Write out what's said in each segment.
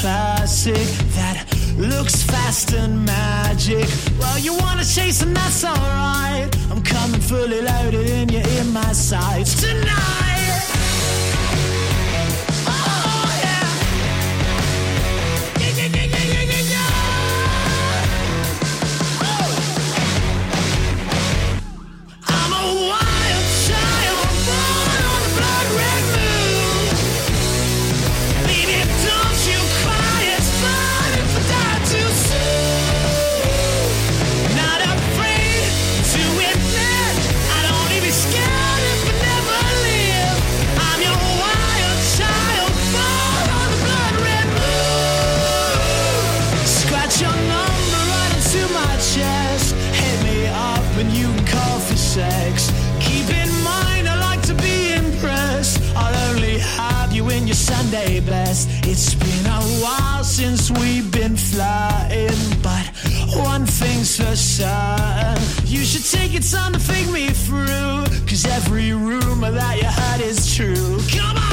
classic that looks fast and magic. Well, you wanna chase and that's alright. I'm coming fully loaded and you're in my sights tonight. sex. Keep in mind, I like to be impressed. I'll only have you in your Sunday best. It's been a while since we've been flying, but one thing's for certain. You should take your time to think me through, cause every rumor that you heard is true. Come on!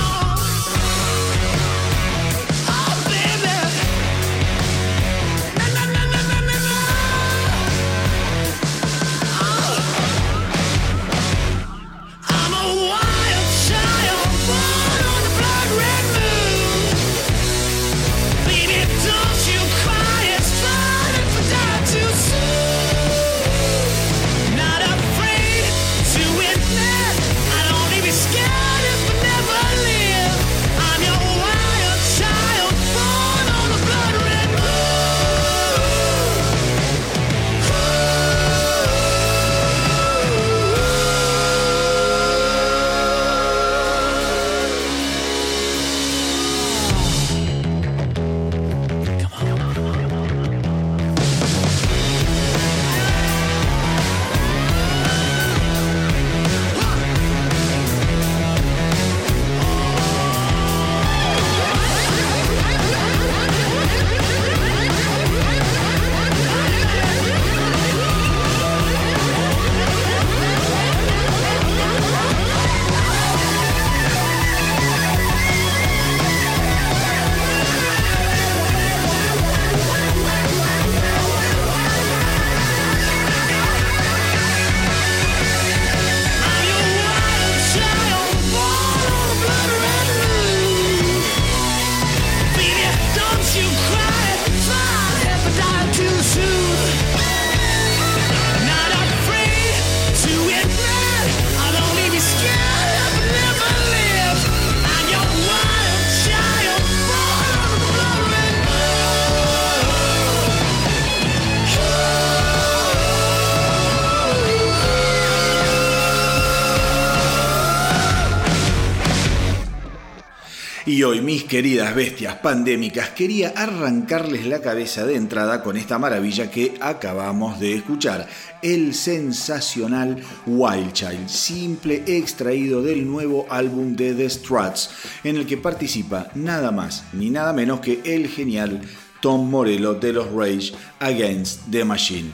Mis queridas bestias pandémicas, quería arrancarles la cabeza de entrada con esta maravilla que acabamos de escuchar, el sensacional Wild Child, simple extraído del nuevo álbum de The Struts, en el que participa nada más ni nada menos que el genial Tom Morello de los Rage Against the Machine.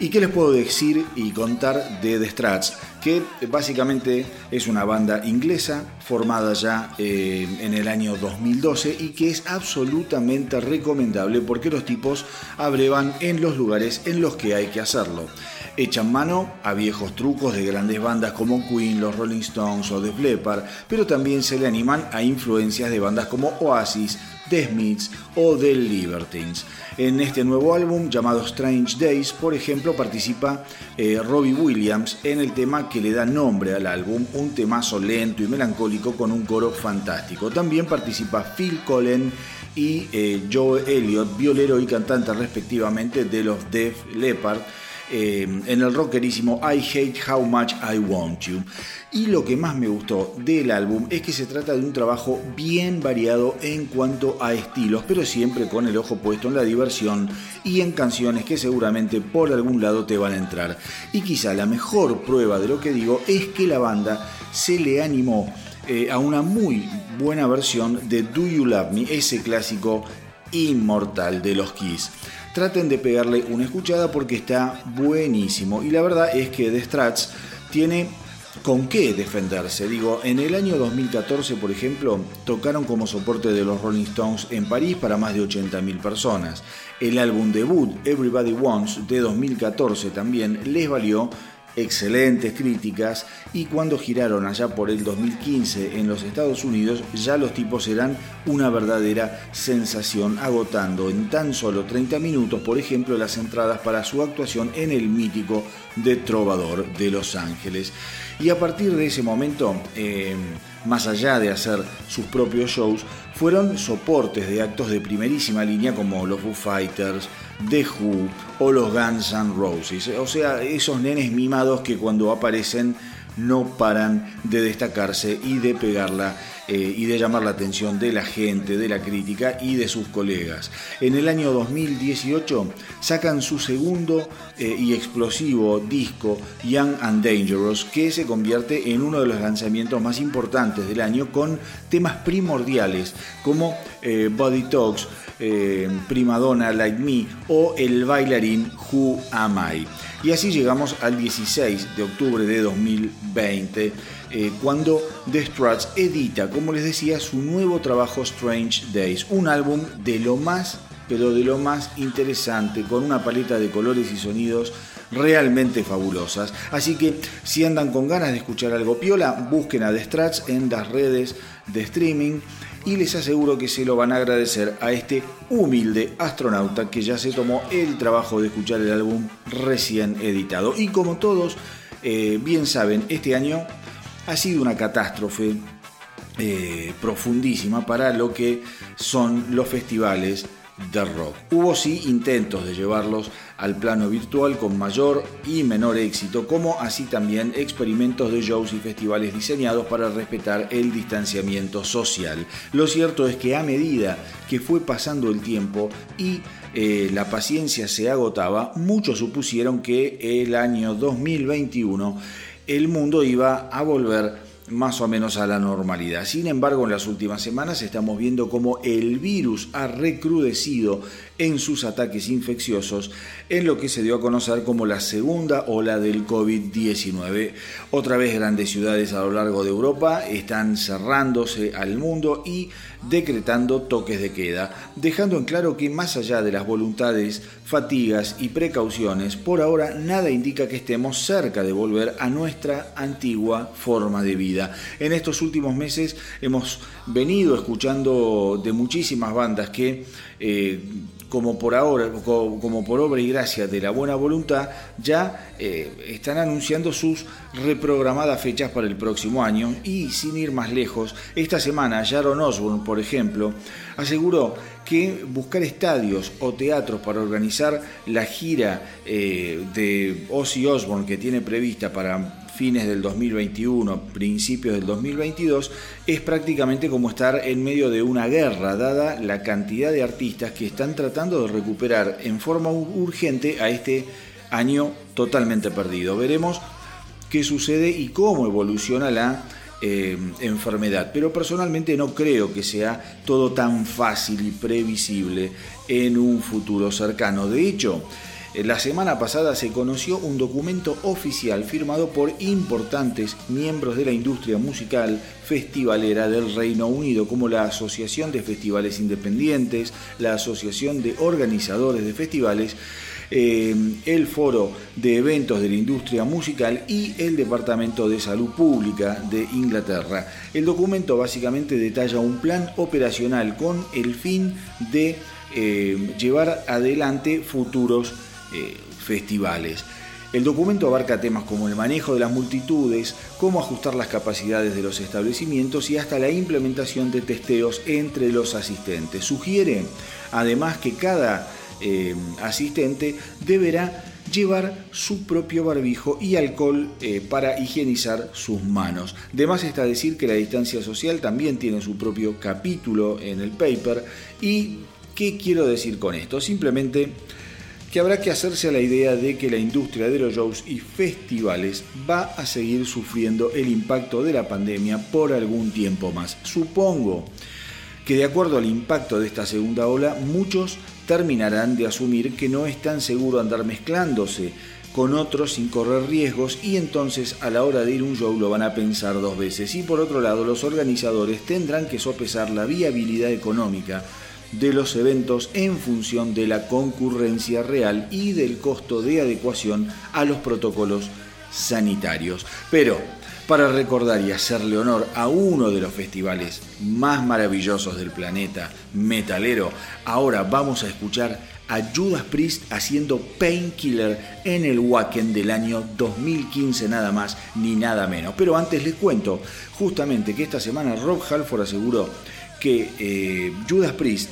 ¿Y qué les puedo decir y contar de The Struts? Que básicamente es una banda inglesa formada ya eh, en el año 2012 y que es absolutamente recomendable porque los tipos abrevan en los lugares en los que hay que hacerlo. Echan mano a viejos trucos de grandes bandas como Queen, los Rolling Stones o The Leppard, pero también se le animan a influencias de bandas como Oasis, The Smiths o The Libertines. En este nuevo álbum llamado Strange Days, por ejemplo, participa eh, Robbie Williams en el tema que le da nombre al álbum, un temazo lento y melancólico con un coro fantástico. También participa Phil Collen y eh, Joe Elliott, violero y cantante respectivamente de los Def Leppard, eh, en el rockerísimo I Hate How Much I Want You. Y lo que más me gustó del álbum es que se trata de un trabajo bien variado en cuanto a estilos, pero siempre con el ojo puesto en la diversión y en canciones que seguramente por algún lado te van a entrar. Y quizá la mejor prueba de lo que digo es que la banda se le animó eh, a una muy buena versión de Do You Love Me, ese clásico inmortal de los Kiss traten de pegarle una escuchada porque está buenísimo. Y la verdad es que The Strats tiene con qué defenderse. Digo, en el año 2014, por ejemplo, tocaron como soporte de los Rolling Stones en París para más de 80.000 personas. El álbum debut, Everybody Wants, de 2014 también, les valió excelentes críticas y cuando giraron allá por el 2015 en los Estados Unidos ya los tipos eran una verdadera sensación agotando en tan solo 30 minutos por ejemplo las entradas para su actuación en el mítico de Trovador de Los Ángeles. Y a partir de ese momento eh, más allá de hacer sus propios shows fueron soportes de actos de primerísima línea como los Foo Fighters, The Who o los Guns N' Roses. O sea, esos nenes mimados que cuando aparecen no paran de destacarse y de pegarla eh, y de llamar la atención de la gente, de la crítica y de sus colegas. En el año 2018 sacan su segundo eh, y explosivo disco Young and Dangerous, que se convierte en uno de los lanzamientos más importantes del año con temas primordiales como eh, Body Talks, Primadonna Like Me o El bailarín Who Am I. Y así llegamos al 16 de octubre de 2020, eh, cuando The Struts edita, como les decía, su nuevo trabajo Strange Days, un álbum de lo más, pero de lo más interesante, con una paleta de colores y sonidos realmente fabulosas. Así que si andan con ganas de escuchar algo piola, busquen a The Struts en las redes de streaming y les aseguro que se lo van a agradecer a este humilde astronauta que ya se tomó el trabajo de escuchar el álbum recién editado. Y como todos eh, bien saben, este año ha sido una catástrofe eh, profundísima para lo que son los festivales de rock. Hubo sí intentos de llevarlos al plano virtual con mayor y menor éxito, como así también experimentos de shows y festivales diseñados para respetar el distanciamiento social. Lo cierto es que a medida que fue pasando el tiempo y eh, la paciencia se agotaba, muchos supusieron que el año 2021 el mundo iba a volver más o menos a la normalidad. Sin embargo, en las últimas semanas estamos viendo cómo el virus ha recrudecido en sus ataques infecciosos en lo que se dio a conocer como la segunda ola del COVID-19. Otra vez grandes ciudades a lo largo de Europa están cerrándose al mundo y decretando toques de queda, dejando en claro que más allá de las voluntades, fatigas y precauciones, por ahora nada indica que estemos cerca de volver a nuestra antigua forma de vida. En estos últimos meses hemos venido escuchando de muchísimas bandas que eh, como por ahora, como por obra y gracia de la buena voluntad, ya eh, están anunciando sus reprogramadas fechas para el próximo año. Y sin ir más lejos, esta semana Sharon Osbourne, por ejemplo, aseguró que buscar estadios o teatros para organizar la gira eh, de Ozzy Osbourne que tiene prevista para fines del 2021, principios del 2022, es prácticamente como estar en medio de una guerra, dada la cantidad de artistas que están tratando de recuperar en forma urgente a este año totalmente perdido. Veremos qué sucede y cómo evoluciona la eh, enfermedad. Pero personalmente no creo que sea todo tan fácil y previsible en un futuro cercano. De hecho, la semana pasada se conoció un documento oficial firmado por importantes miembros de la industria musical festivalera del Reino Unido, como la Asociación de Festivales Independientes, la Asociación de Organizadores de Festivales, eh, el Foro de Eventos de la Industria Musical y el Departamento de Salud Pública de Inglaterra. El documento básicamente detalla un plan operacional con el fin de eh, llevar adelante futuros eh, festivales. El documento abarca temas como el manejo de las multitudes, cómo ajustar las capacidades de los establecimientos y hasta la implementación de testeos entre los asistentes. Sugiere además que cada eh, asistente deberá llevar su propio barbijo y alcohol eh, para higienizar sus manos. Además está decir que la distancia social también tiene su propio capítulo en el paper. ¿Y qué quiero decir con esto? Simplemente que habrá que hacerse a la idea de que la industria de los shows y festivales va a seguir sufriendo el impacto de la pandemia por algún tiempo más. Supongo que de acuerdo al impacto de esta segunda ola, muchos terminarán de asumir que no es tan seguro andar mezclándose con otros sin correr riesgos y entonces a la hora de ir un show lo van a pensar dos veces. Y por otro lado, los organizadores tendrán que sopesar la viabilidad económica de los eventos en función de la concurrencia real y del costo de adecuación a los protocolos sanitarios. Pero para recordar y hacerle honor a uno de los festivales más maravillosos del planeta, metalero, ahora vamos a escuchar a Judas Priest haciendo Painkiller en el Wacken del año 2015 nada más ni nada menos. Pero antes les cuento justamente que esta semana Rob Halford aseguró que eh, Judas Priest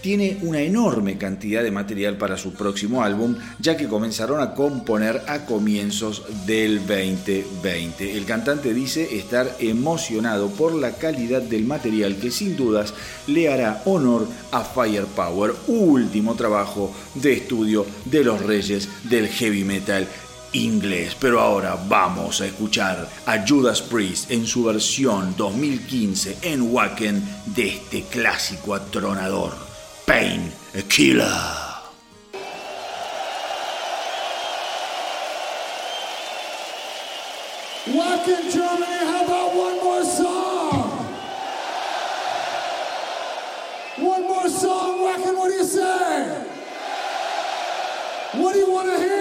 tiene una enorme cantidad de material para su próximo álbum, ya que comenzaron a componer a comienzos del 2020. El cantante dice estar emocionado por la calidad del material que sin dudas le hará honor a Firepower, último trabajo de estudio de los reyes del heavy metal inglés. Pero ahora vamos a escuchar a Judas Priest en su versión 2015 en Wacken de este clásico atronador. Pain, killer. Wacken, Germany, how about one more song? One more song, Wacken, what do you say? What do you want to hear?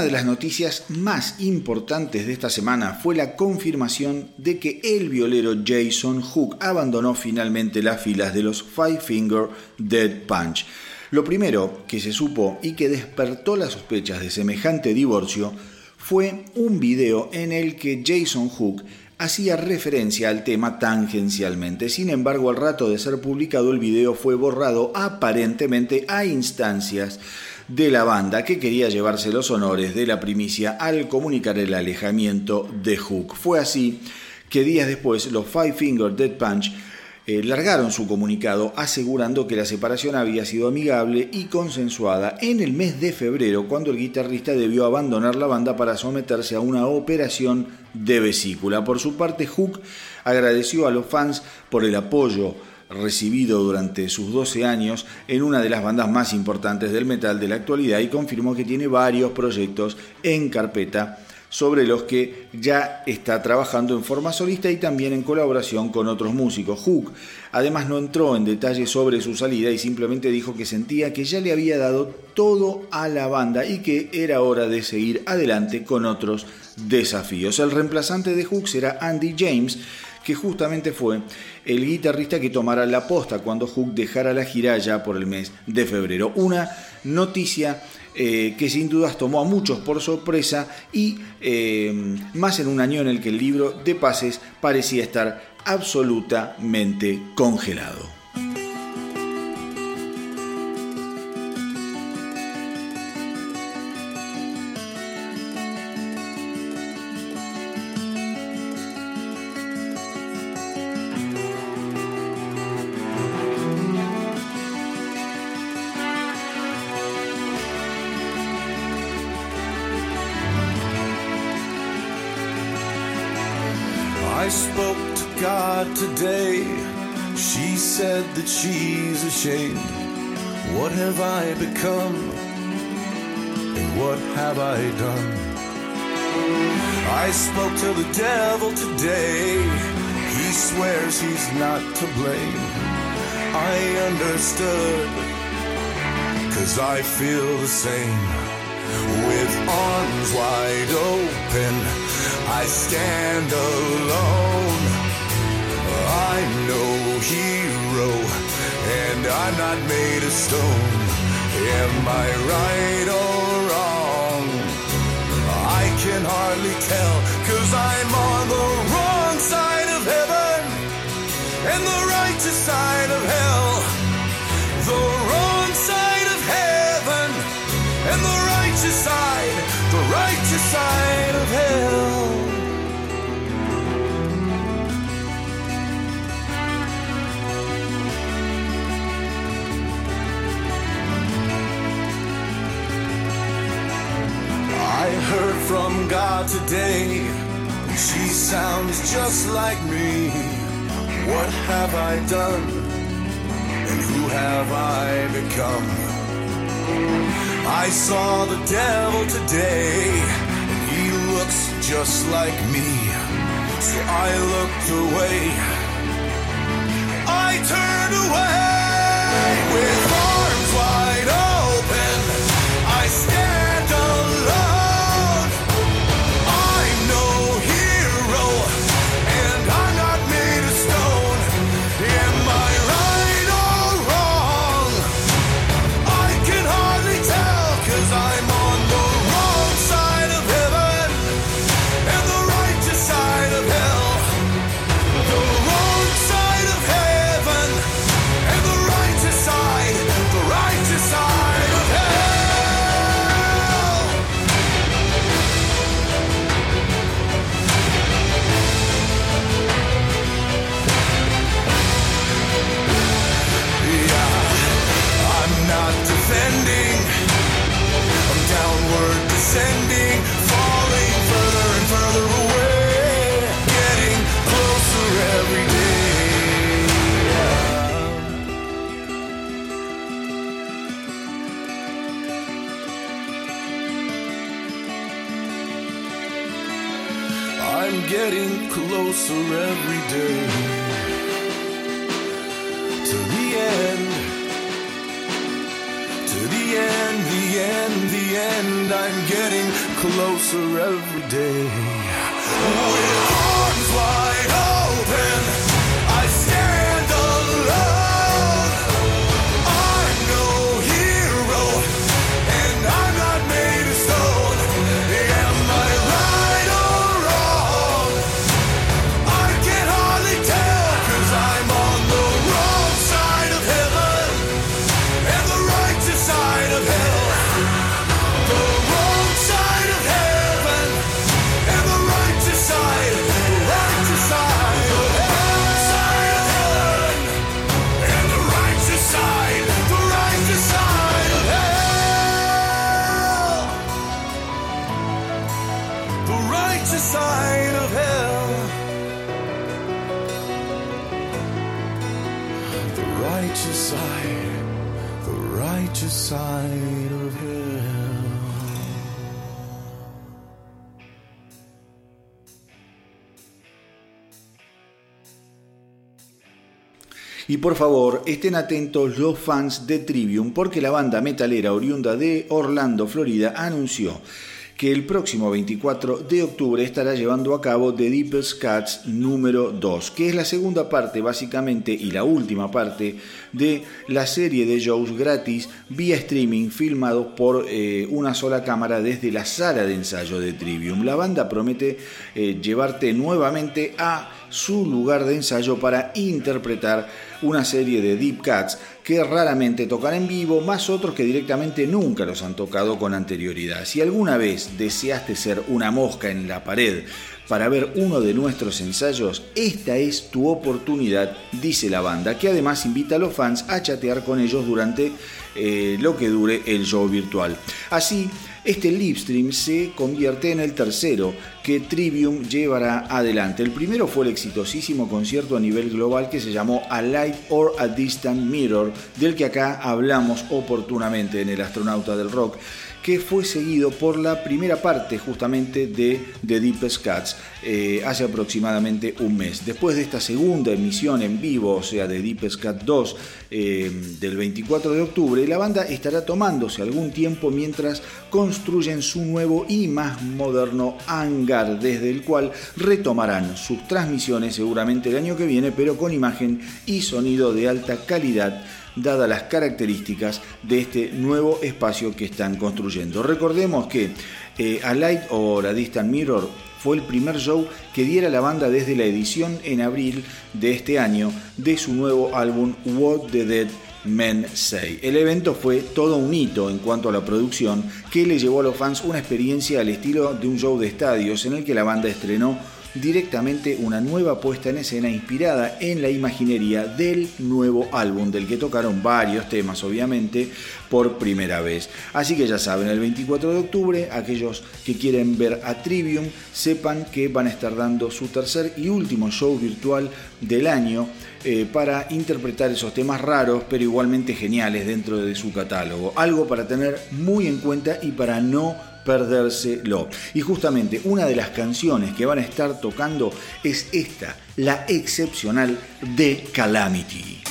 Una de las noticias más importantes de esta semana fue la confirmación de que el violero Jason Hook abandonó finalmente las filas de los Five Finger Dead Punch. Lo primero que se supo y que despertó las sospechas de semejante divorcio fue un video en el que Jason Hook hacía referencia al tema tangencialmente. Sin embargo, al rato de ser publicado el video fue borrado aparentemente a instancias de la banda que quería llevarse los honores de la primicia al comunicar el alejamiento de Hook. Fue así que días después los Five Finger Dead Punch eh, largaron su comunicado asegurando que la separación había sido amigable y consensuada en el mes de febrero cuando el guitarrista debió abandonar la banda para someterse a una operación de vesícula. Por su parte, Hook agradeció a los fans por el apoyo recibido durante sus 12 años en una de las bandas más importantes del metal de la actualidad y confirmó que tiene varios proyectos en carpeta sobre los que ya está trabajando en forma solista y también en colaboración con otros músicos. Hook además no entró en detalles sobre su salida y simplemente dijo que sentía que ya le había dado todo a la banda y que era hora de seguir adelante con otros desafíos. El reemplazante de Hook será Andy James, que justamente fue el guitarrista que tomara la posta cuando Hook dejara la gira ya por el mes de febrero. Una noticia eh, que sin dudas tomó a muchos por sorpresa y eh, más en un año en el que el libro de pases parecía estar absolutamente congelado. Today. She said that she's ashamed. What have I become? And what have I done? I spoke to the devil today. He swears he's not to blame. I understood, cause I feel the same. With arms wide open, I stand alone. I'm no hero, and I'm not made of stone. Am I right or wrong? I can hardly tell, cause I'm on the wrong side of heaven and the righteous side of hell. The wrong side of heaven and the righteous side, the righteous side of hell. From God today. She sounds just like me. What have I done? And who have I become? I saw the devil today, and he looks just like me. So I looked away. I turned away with I'm getting closer every day to the end, to the end, the end, the end. I'm getting closer every day. With Y por favor, estén atentos los fans de Trivium porque la banda metalera oriunda de Orlando, Florida, anunció que el próximo 24 de octubre estará llevando a cabo The Deepest Cuts número 2, que es la segunda parte básicamente y la última parte de la serie de shows gratis vía streaming filmados por eh, una sola cámara desde la sala de ensayo de Trivium. La banda promete eh, llevarte nuevamente a su lugar de ensayo para interpretar una serie de deep cuts que raramente tocan en vivo, más otros que directamente nunca los han tocado con anterioridad. Si alguna vez deseaste ser una mosca en la pared para ver uno de nuestros ensayos, esta es tu oportunidad, dice la banda, que además invita a los fans a chatear con ellos durante eh, lo que dure el show virtual. Así, este livestream se convierte en el tercero que Trivium llevará adelante. El primero fue el exitosísimo concierto a nivel global que se llamó A Light or a Distant Mirror, del que acá hablamos oportunamente en El Astronauta del Rock que fue seguido por la primera parte justamente de The Deepest Cuts eh, hace aproximadamente un mes. Después de esta segunda emisión en vivo, o sea, de Deepest Cut 2 eh, del 24 de octubre, la banda estará tomándose algún tiempo mientras construyen su nuevo y más moderno hangar, desde el cual retomarán sus transmisiones seguramente el año que viene, pero con imagen y sonido de alta calidad dadas las características de este nuevo espacio que están construyendo. Recordemos que eh, A Light o la Distant Mirror fue el primer show que diera la banda desde la edición en abril de este año de su nuevo álbum What the Dead Men Say. El evento fue todo un hito en cuanto a la producción que le llevó a los fans una experiencia al estilo de un show de estadios en el que la banda estrenó directamente una nueva puesta en escena inspirada en la imaginería del nuevo álbum, del que tocaron varios temas, obviamente, por primera vez. Así que ya saben, el 24 de octubre, aquellos que quieren ver a Trivium, sepan que van a estar dando su tercer y último show virtual del año. Eh, para interpretar esos temas raros pero igualmente geniales dentro de su catálogo. Algo para tener muy en cuenta y para no perdérselo. Y justamente una de las canciones que van a estar tocando es esta, la excepcional de Calamity.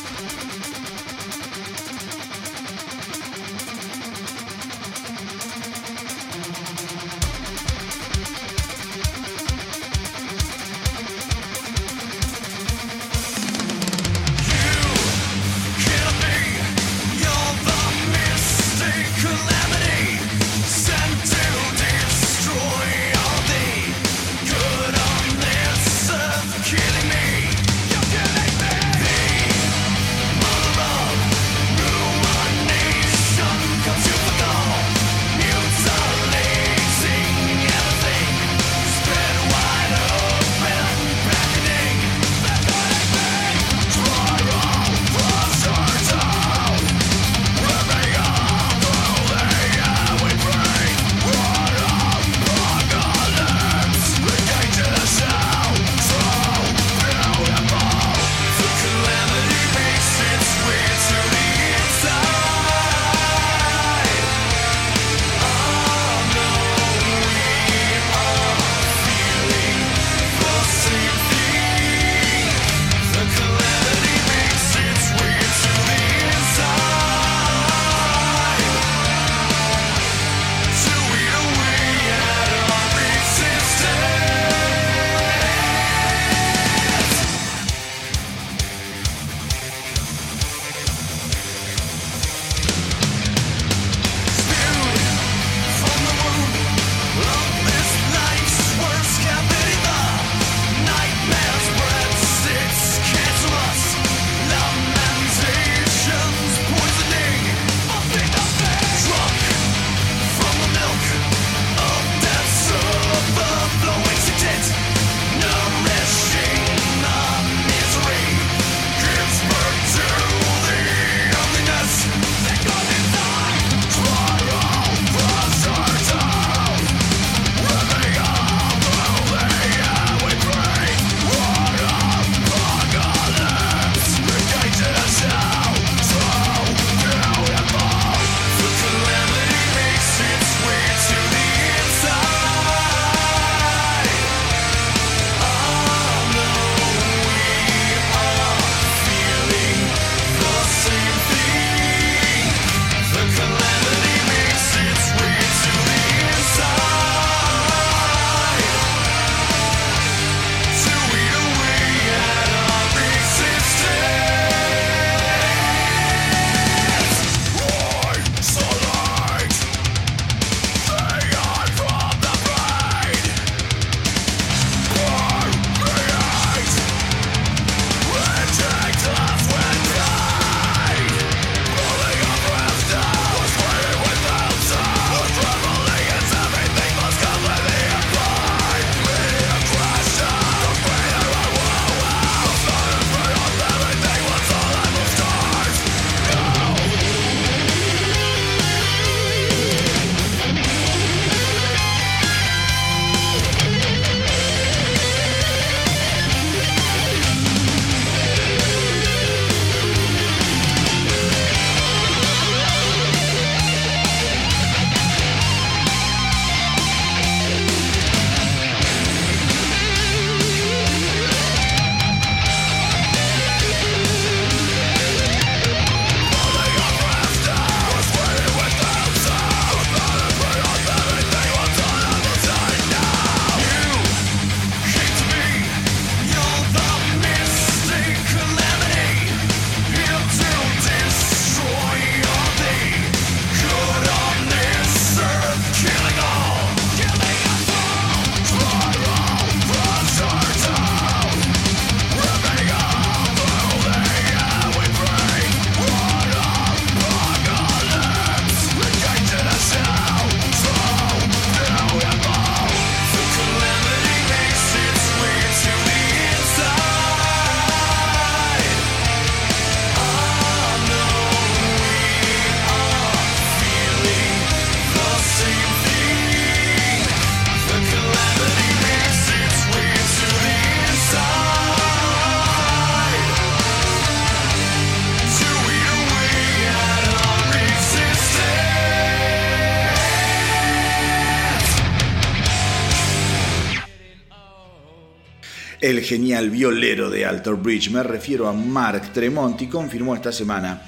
El genial violero de Alter Bridge, me refiero a Mark Tremonti, confirmó esta semana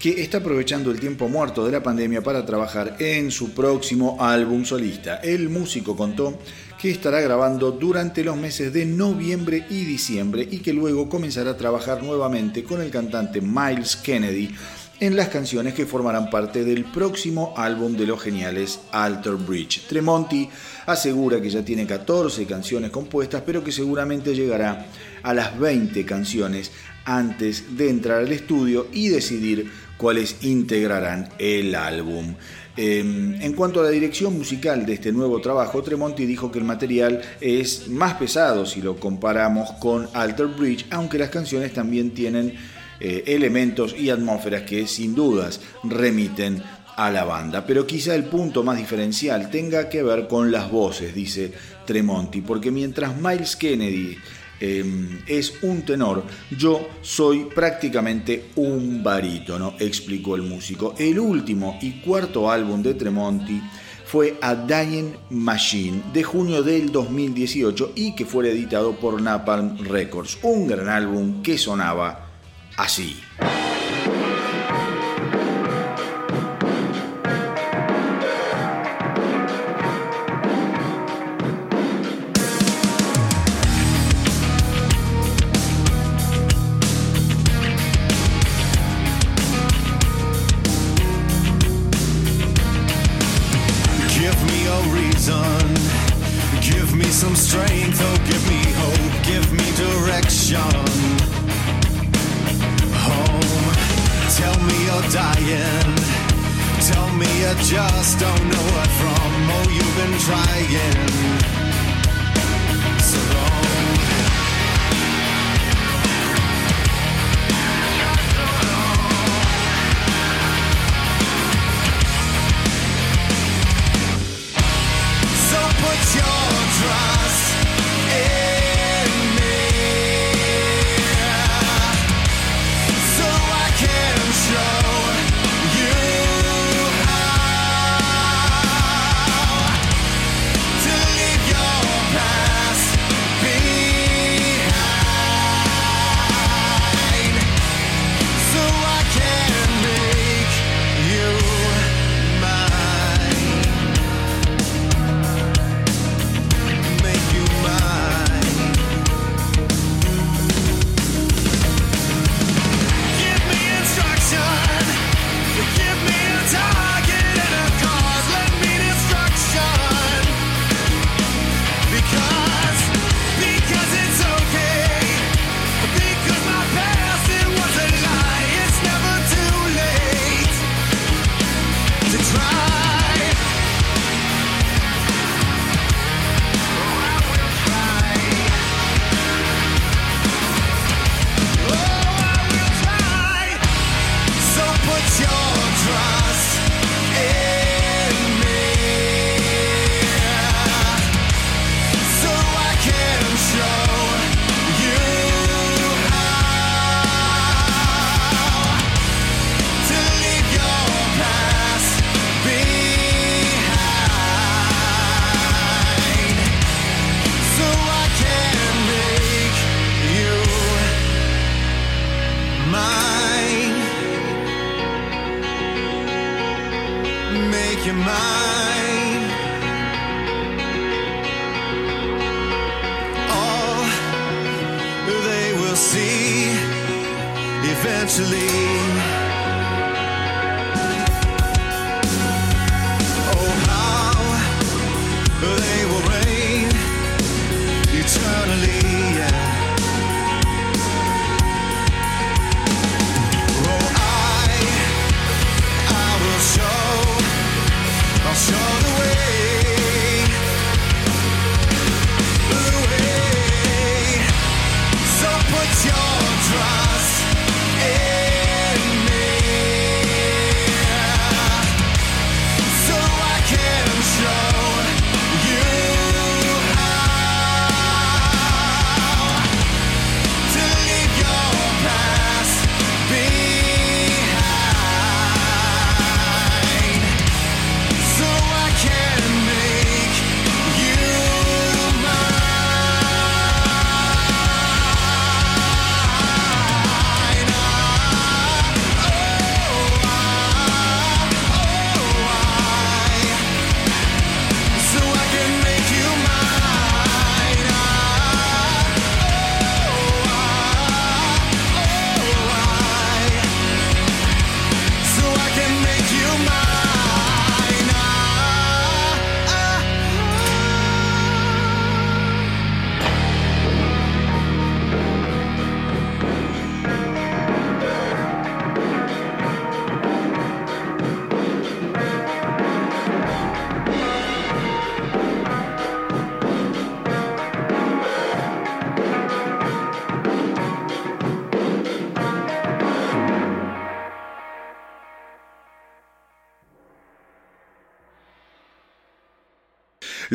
que está aprovechando el tiempo muerto de la pandemia para trabajar en su próximo álbum solista. El músico contó que estará grabando durante los meses de noviembre y diciembre y que luego comenzará a trabajar nuevamente con el cantante Miles Kennedy en las canciones que formarán parte del próximo álbum de los geniales Alter Bridge. Tremonti asegura que ya tiene 14 canciones compuestas, pero que seguramente llegará a las 20 canciones antes de entrar al estudio y decidir cuáles integrarán el álbum. Em, en cuanto a la dirección musical de este nuevo trabajo, Tremonti dijo que el material es más pesado si lo comparamos con Alter Bridge, aunque las canciones también tienen eh, elementos y atmósferas que sin dudas remiten a la banda. Pero quizá el punto más diferencial tenga que ver con las voces, dice Tremonti, porque mientras Miles Kennedy em, es un tenor, yo soy prácticamente un barítono, explicó el músico. El último y cuarto álbum de Tremonti fue A Dying Machine de junio del 2018 y que fue editado por Napalm Records, un gran álbum que sonaba así.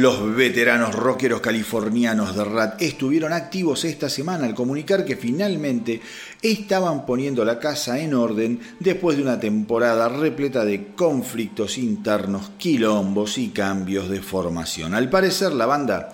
Los veteranos rockeros californianos de Rat estuvieron activos esta semana al comunicar que finalmente estaban poniendo la casa en orden después de una temporada repleta de conflictos internos, quilombos y cambios de formación. Al parecer la banda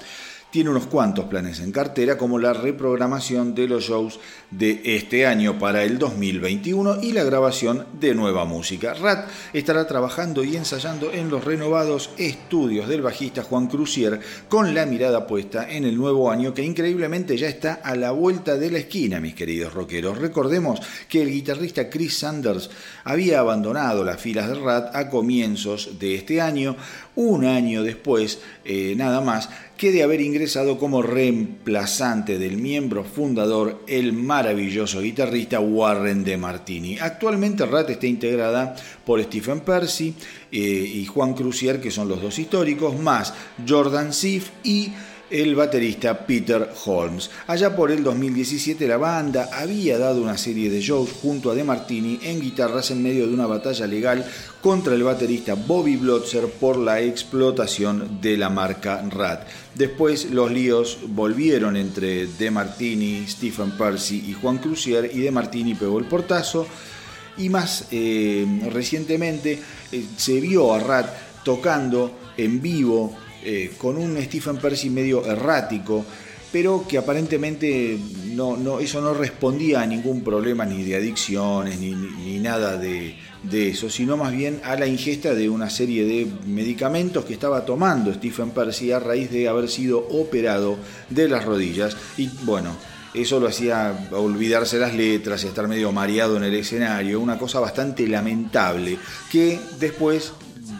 tiene unos cuantos planes en cartera, como la reprogramación de los shows de este año para el 2021 y la grabación de nueva música. Rat estará trabajando y ensayando en los renovados estudios del bajista Juan Crucier con la mirada puesta en el nuevo año que increíblemente ya está a la vuelta de la esquina, mis queridos rockeros. Recordemos que el guitarrista Chris Sanders había abandonado las filas de Rat a comienzos de este año, un año después, eh, nada más, que de haber ingresado como reemplazante del miembro fundador, el maravilloso guitarrista Warren de Martini. Actualmente Rat está integrada por Stephen Percy eh, y Juan Crucier, que son los dos históricos, más Jordan Sif y el baterista Peter Holmes. Allá por el 2017 la banda había dado una serie de shows junto a De Martini en guitarras en medio de una batalla legal contra el baterista Bobby Blotzer por la explotación de la marca Rat. Después los líos volvieron entre De Martini, Stephen Percy y Juan Crucier y De Martini pegó el portazo y más eh, recientemente eh, se vio a Rat tocando en vivo eh, con un Stephen Percy medio errático, pero que aparentemente no, no, eso no respondía a ningún problema ni de adicciones ni, ni, nada de, de, eso, sino más bien a la ingesta de una serie de medicamentos que estaba tomando Stephen Percy a raíz de haber sido operado de las rodillas. Y bueno, eso lo hacía olvidarse las letras y estar medio mareado en el escenario, una cosa bastante lamentable que después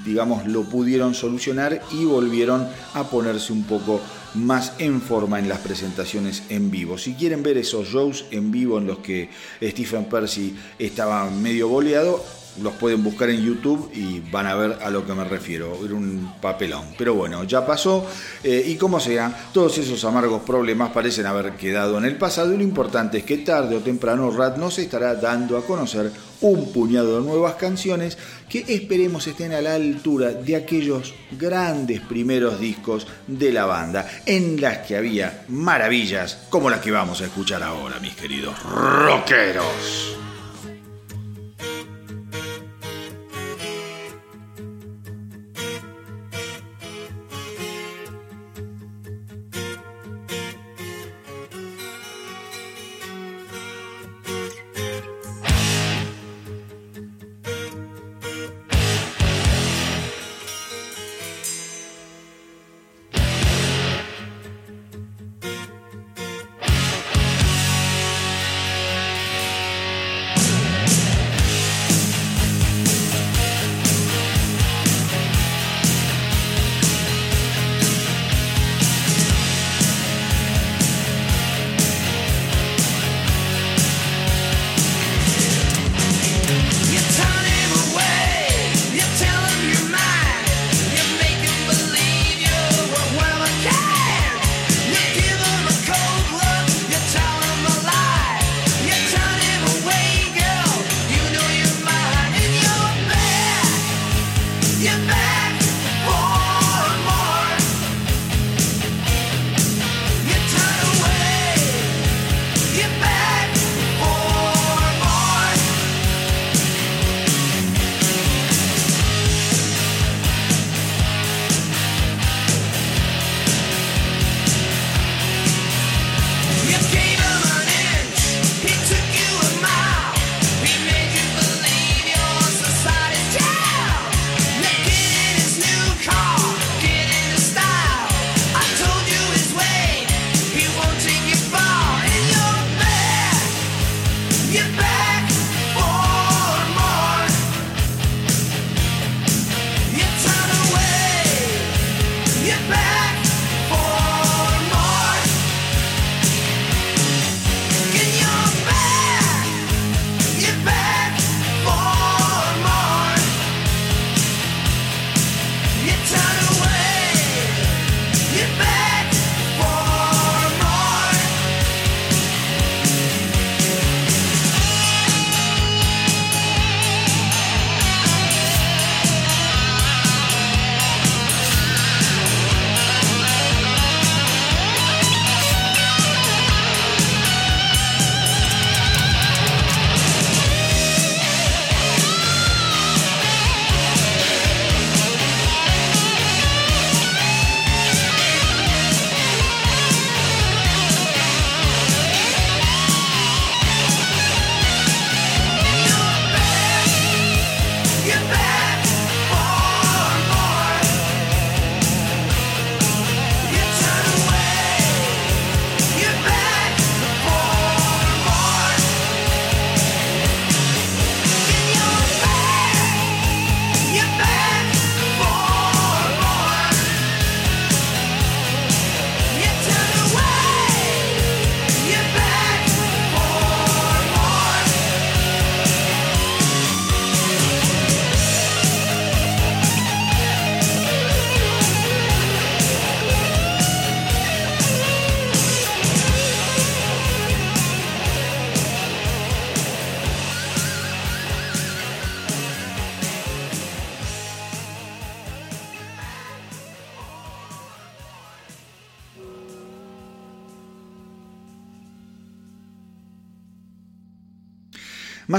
digamos, lo pudieron solucionar y volvieron a ponerse un poco más en forma en las presentaciones en vivo. Si quieren ver esos shows en vivo en los que Stephen Percy estaba medio boleado, los pueden buscar en YouTube y van a ver a lo que me refiero. Era un papelón. Pero bueno, ya pasó. Eh, y como sea, todos esos amargos problemas parecen haber quedado en el pasado. Y lo importante es que tarde o temprano Rat nos estará dando a conocer un puñado de nuevas canciones que esperemos estén a la altura de aquellos grandes primeros discos de la banda, en las que había maravillas como las que vamos a escuchar ahora, mis queridos rockeros.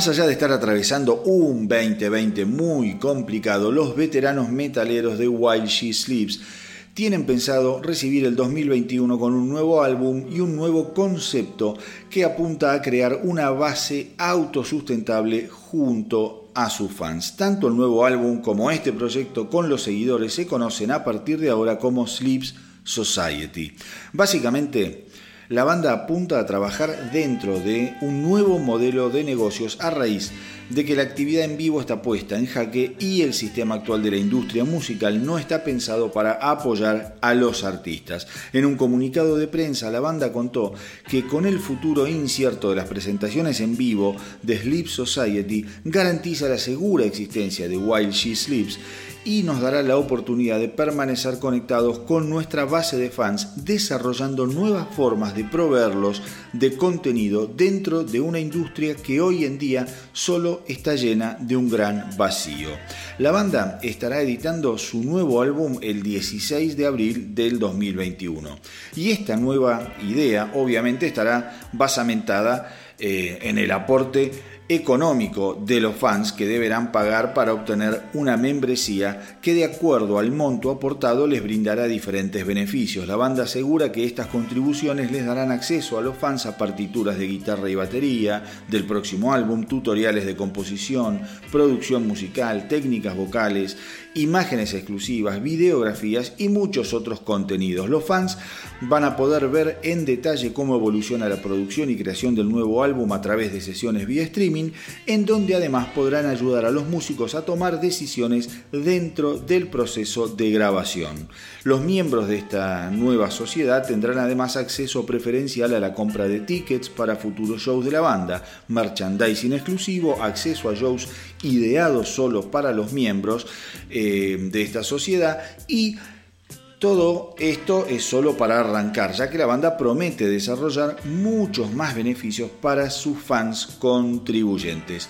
Más allá de estar atravesando un 2020 muy complicado, los veteranos metaleros de While She Sleeps tienen pensado recibir el 2021 con un nuevo álbum y un nuevo concepto que apunta a crear una base autosustentable junto a sus fans. Tanto el nuevo álbum como este proyecto con los seguidores se conocen a partir de ahora como Sleeps Society. Básicamente, la banda apunta a trabajar dentro de un nuevo modelo de negocios a raíz de que la actividad en vivo está puesta en jaque y el sistema actual de la industria musical no está pensado para apoyar a los artistas. En un comunicado de prensa, la banda contó que con el futuro incierto de las presentaciones en vivo de Sleep Society garantiza la segura existencia de While She Sleeps y nos dará la oportunidad de permanecer conectados con nuestra base de fans, desarrollando nuevas formas de proveerlos de contenido dentro de una industria que hoy en día solo está llena de un gran vacío. La banda estará editando su nuevo álbum el 16 de abril del 2021 y esta nueva idea obviamente estará basamentada eh, en el aporte económico de los fans que deberán pagar para obtener una membresía que de acuerdo al monto aportado les brindará diferentes beneficios. La banda asegura que estas contribuciones les darán acceso a los fans a partituras de guitarra y batería del próximo álbum, tutoriales de composición, producción musical, técnicas vocales, imágenes exclusivas, videografías y muchos otros contenidos. Los fans van a poder ver en detalle cómo evoluciona la producción y creación del nuevo álbum a través de sesiones vía streaming, en donde además podrán ayudar a los músicos a tomar decisiones dentro del proceso de grabación. Los miembros de esta nueva sociedad tendrán además acceso preferencial a la compra de tickets para futuros shows de la banda, merchandising exclusivo, acceso a shows ideados solo para los miembros eh, de esta sociedad y todo esto es solo para arrancar, ya que la banda promete desarrollar muchos más beneficios para sus fans contribuyentes.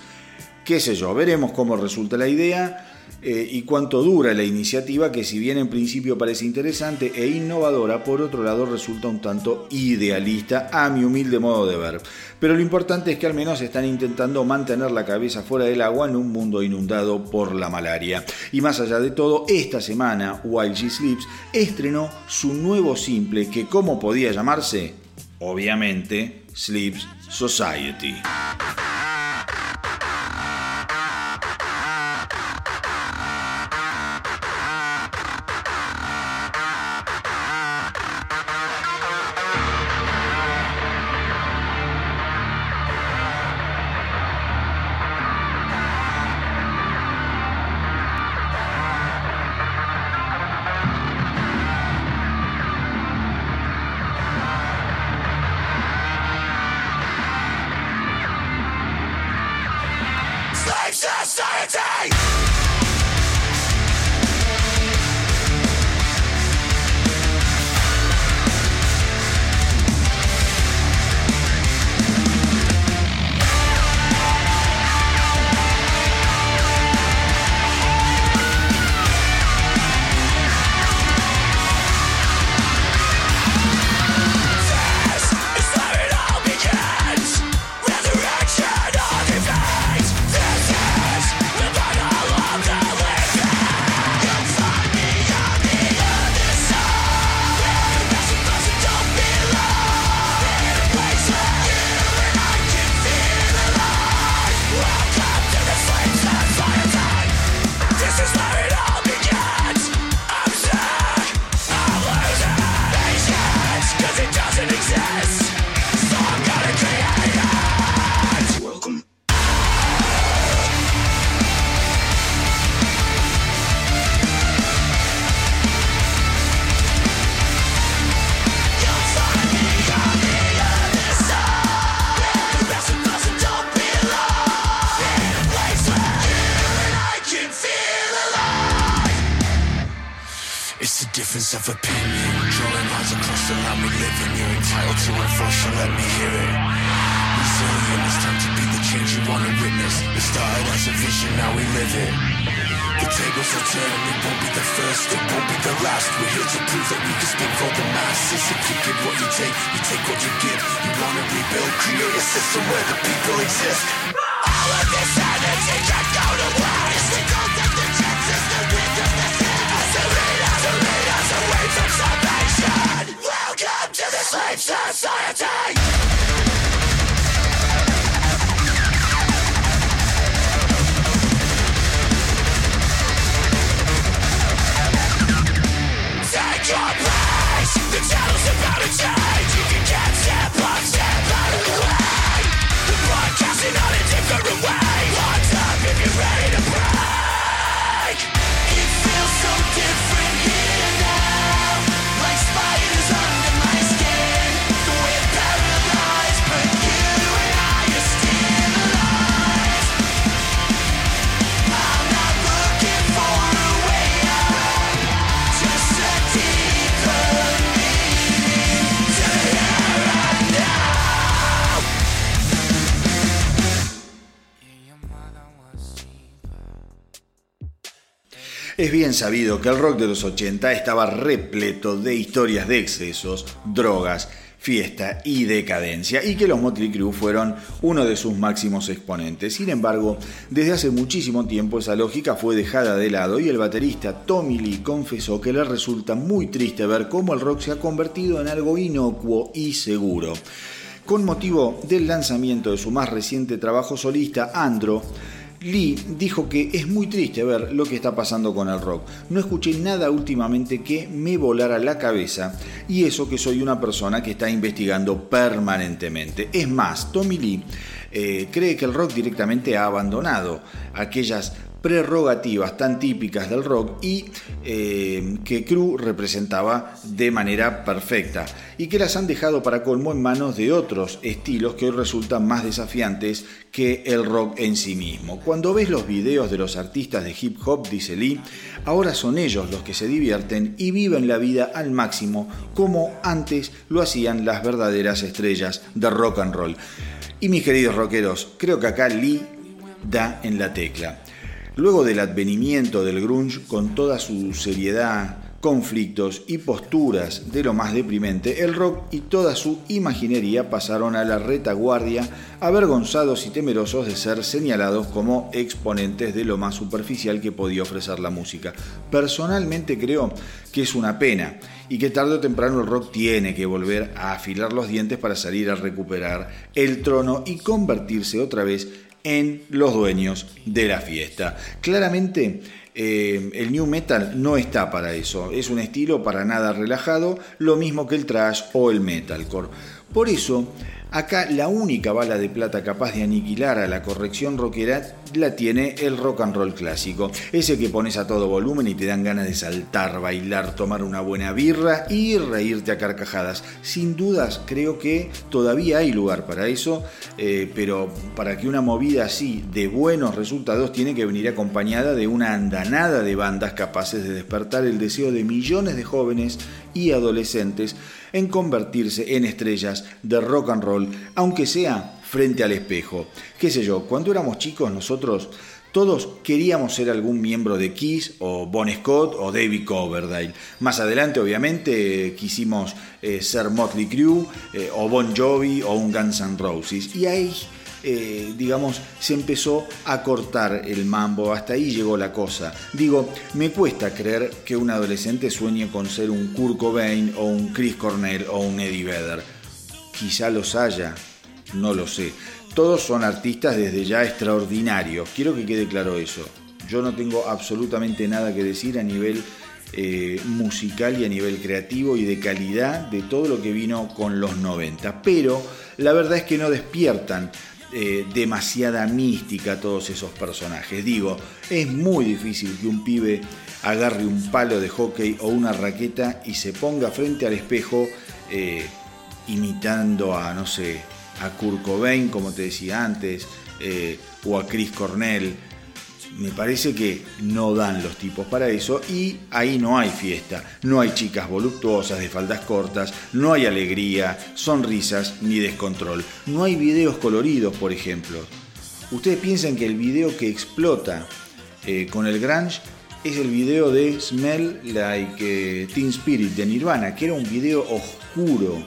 Qué sé yo, veremos cómo resulta la idea. Eh, y cuánto dura la iniciativa que si bien en principio parece interesante e innovadora, por otro lado resulta un tanto idealista a mi humilde modo de ver. Pero lo importante es que al menos están intentando mantener la cabeza fuera del agua en un mundo inundado por la malaria. Y más allá de todo, esta semana While She Sleeps estrenó su nuevo simple que como podía llamarse, obviamente, Sleeps Society. Bien sabido que el rock de los 80 estaba repleto de historias de excesos, drogas, fiesta y decadencia, y que los Motley Crue fueron uno de sus máximos exponentes. Sin embargo, desde hace muchísimo tiempo esa lógica fue dejada de lado y el baterista Tommy Lee confesó que le resulta muy triste ver cómo el rock se ha convertido en algo inocuo y seguro. Con motivo del lanzamiento de su más reciente trabajo solista, Andro, Lee dijo que es muy triste ver lo que está pasando con el rock. No escuché nada últimamente que me volara la cabeza y eso que soy una persona que está investigando permanentemente. Es más, Tommy Lee eh, cree que el rock directamente ha abandonado aquellas prerrogativas tan típicas del rock y eh, que Crew representaba de manera perfecta y que las han dejado para colmo en manos de otros estilos que hoy resultan más desafiantes que el rock en sí mismo. Cuando ves los videos de los artistas de hip hop, dice Lee, ahora son ellos los que se divierten y viven la vida al máximo como antes lo hacían las verdaderas estrellas de rock and roll. Y mis queridos rockeros, creo que acá Lee da en la tecla. Luego del advenimiento del grunge con toda su seriedad, conflictos y posturas de lo más deprimente, el rock y toda su imaginería pasaron a la retaguardia, avergonzados y temerosos de ser señalados como exponentes de lo más superficial que podía ofrecer la música. Personalmente creo que es una pena y que tarde o temprano el rock tiene que volver a afilar los dientes para salir a recuperar el trono y convertirse otra vez en los dueños de la fiesta. Claramente eh, el new metal no está para eso, es un estilo para nada relajado, lo mismo que el trash o el metalcore. Por eso Acá la única bala de plata capaz de aniquilar a la corrección rockera la tiene el rock and roll clásico. Ese que pones a todo volumen y te dan ganas de saltar, bailar, tomar una buena birra y reírte a carcajadas. Sin dudas creo que todavía hay lugar para eso, eh, pero para que una movida así de buenos resultados tiene que venir acompañada de una andanada de bandas capaces de despertar el deseo de millones de jóvenes y adolescentes en convertirse en estrellas de rock and roll, aunque sea frente al espejo. Qué sé yo, cuando éramos chicos nosotros todos queríamos ser algún miembro de Kiss o Bon Scott o David Coverdale. Más adelante, obviamente, quisimos eh, ser Motley Crue eh, o Bon Jovi o un Guns N' Roses. Y ahí eh, digamos, se empezó a cortar el mambo, hasta ahí llegó la cosa. Digo, me cuesta creer que un adolescente sueñe con ser un Kurt Cobain o un Chris Cornell o un Eddie Vedder. Quizá los haya, no lo sé. Todos son artistas desde ya extraordinarios, quiero que quede claro eso. Yo no tengo absolutamente nada que decir a nivel eh, musical y a nivel creativo y de calidad de todo lo que vino con los 90. Pero la verdad es que no despiertan eh, demasiada mística todos esos personajes. Digo, es muy difícil que un pibe agarre un palo de hockey o una raqueta y se ponga frente al espejo eh, imitando a, no sé, a Kurt Cobain, como te decía antes, eh, o a Chris Cornell me parece que no dan los tipos para eso y ahí no hay fiesta, no hay chicas voluptuosas de faldas cortas, no hay alegría, sonrisas ni descontrol, no hay videos coloridos, por ejemplo. Ustedes piensan que el video que explota eh, con el grunge es el video de Smell Like eh, Teen Spirit de Nirvana, que era un video oscuro,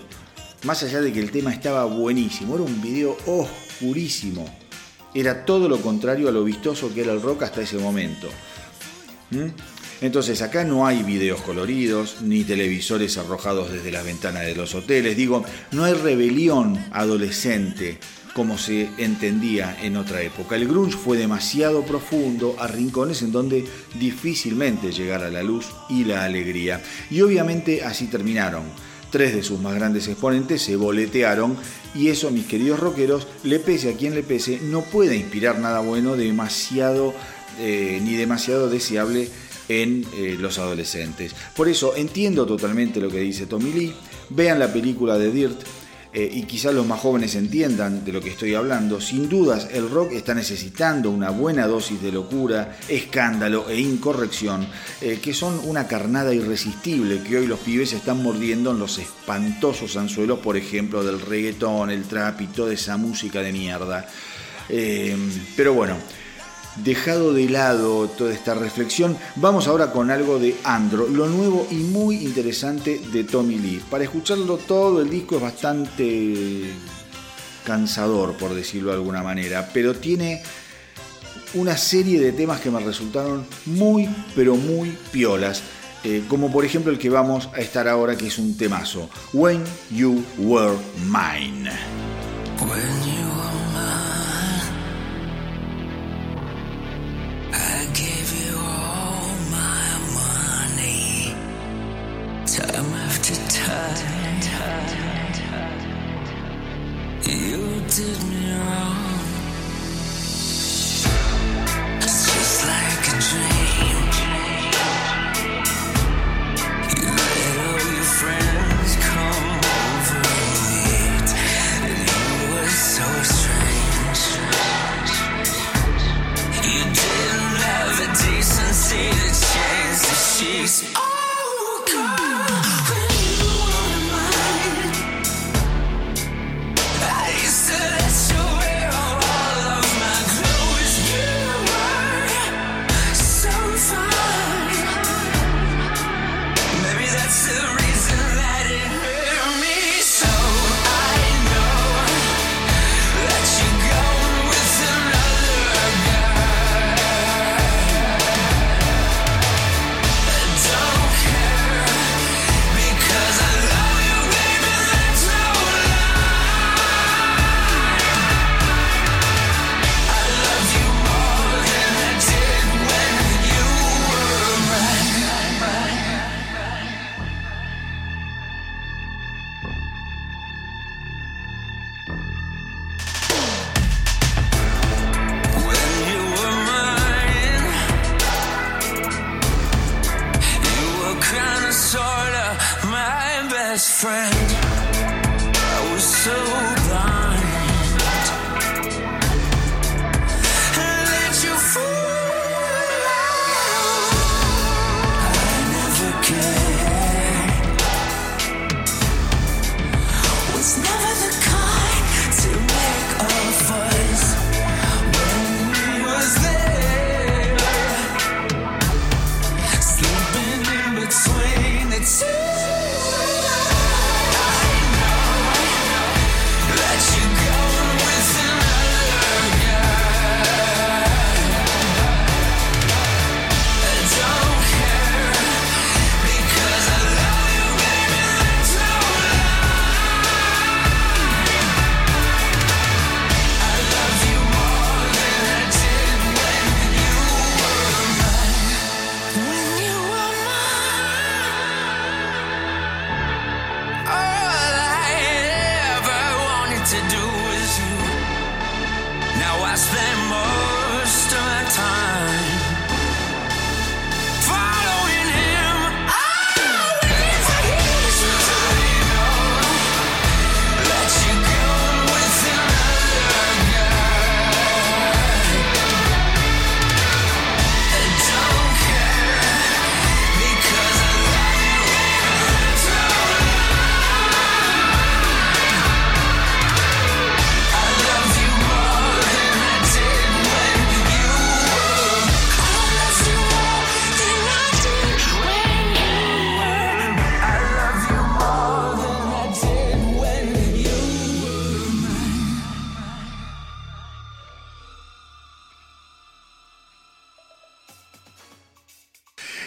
más allá de que el tema estaba buenísimo, era un video oscurísimo era todo lo contrario a lo vistoso que era el rock hasta ese momento. ¿Mm? Entonces acá no hay videos coloridos, ni televisores arrojados desde las ventanas de los hoteles. Digo, no hay rebelión adolescente como se entendía en otra época. El grunge fue demasiado profundo a rincones en donde difícilmente llegara la luz y la alegría. Y obviamente así terminaron. Tres de sus más grandes exponentes se boletearon y eso, mis queridos rockeros, le pese a quien le pese, no puede inspirar nada bueno demasiado eh, ni demasiado deseable en eh, los adolescentes. Por eso entiendo totalmente lo que dice Tommy Lee. Vean la película de Dirt, eh, y quizás los más jóvenes entiendan de lo que estoy hablando, sin dudas el rock está necesitando una buena dosis de locura, escándalo e incorrección, eh, que son una carnada irresistible que hoy los pibes están mordiendo en los espantosos anzuelos, por ejemplo, del reggaetón, el trap y toda esa música de mierda. Eh, pero bueno, dejado de lado toda esta reflexión, vamos ahora con algo de Andro, lo nuevo y muy interesante de Tommy Lee. Para escucharlo todo el disco es bastante cansador, por decirlo de alguna manera, pero tiene una serie de temas que me resultaron muy, pero muy piolas. Eh, como por ejemplo el que vamos a estar ahora, que es un temazo, When You Were Mine. You did me wrong. It's just like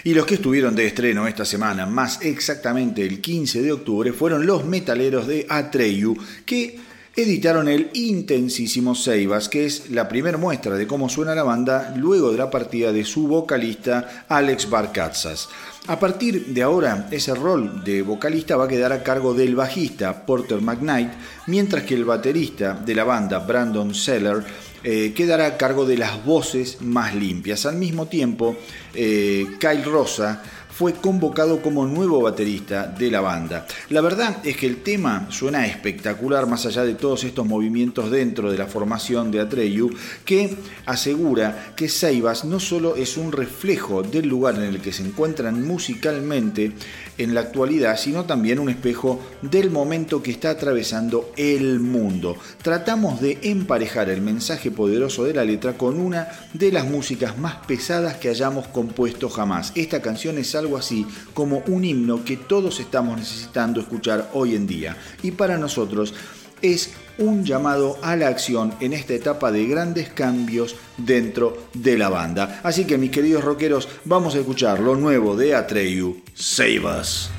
Y los que estuvieron de estreno esta semana, más exactamente el 15 de octubre, fueron los metaleros de Atreyu, que editaron el intensísimo Seibas, que es la primera muestra de cómo suena la banda luego de la partida de su vocalista Alex Barcatzas. A partir de ahora, ese rol de vocalista va a quedar a cargo del bajista Porter McKnight, mientras que el baterista de la banda, Brandon Seller, eh, quedará a cargo de las voces más limpias. Al mismo tiempo, eh, Kyle Rosa fue convocado como nuevo baterista de la banda. La verdad es que el tema suena espectacular más allá de todos estos movimientos dentro de la formación de Atreyu, que asegura que Seibas no solo es un reflejo del lugar en el que se encuentran musicalmente en la actualidad, sino también un espejo del momento que está atravesando el mundo. Tratamos de emparejar el mensaje poderoso de la letra con una de las músicas más pesadas que hayamos compuesto jamás. Esta canción es algo así como un himno que todos estamos necesitando escuchar hoy en día. Y para nosotros es un llamado a la acción en esta etapa de grandes cambios dentro de la banda. Así que mis queridos rockeros, vamos a escuchar lo nuevo de Atreyu, Save Us.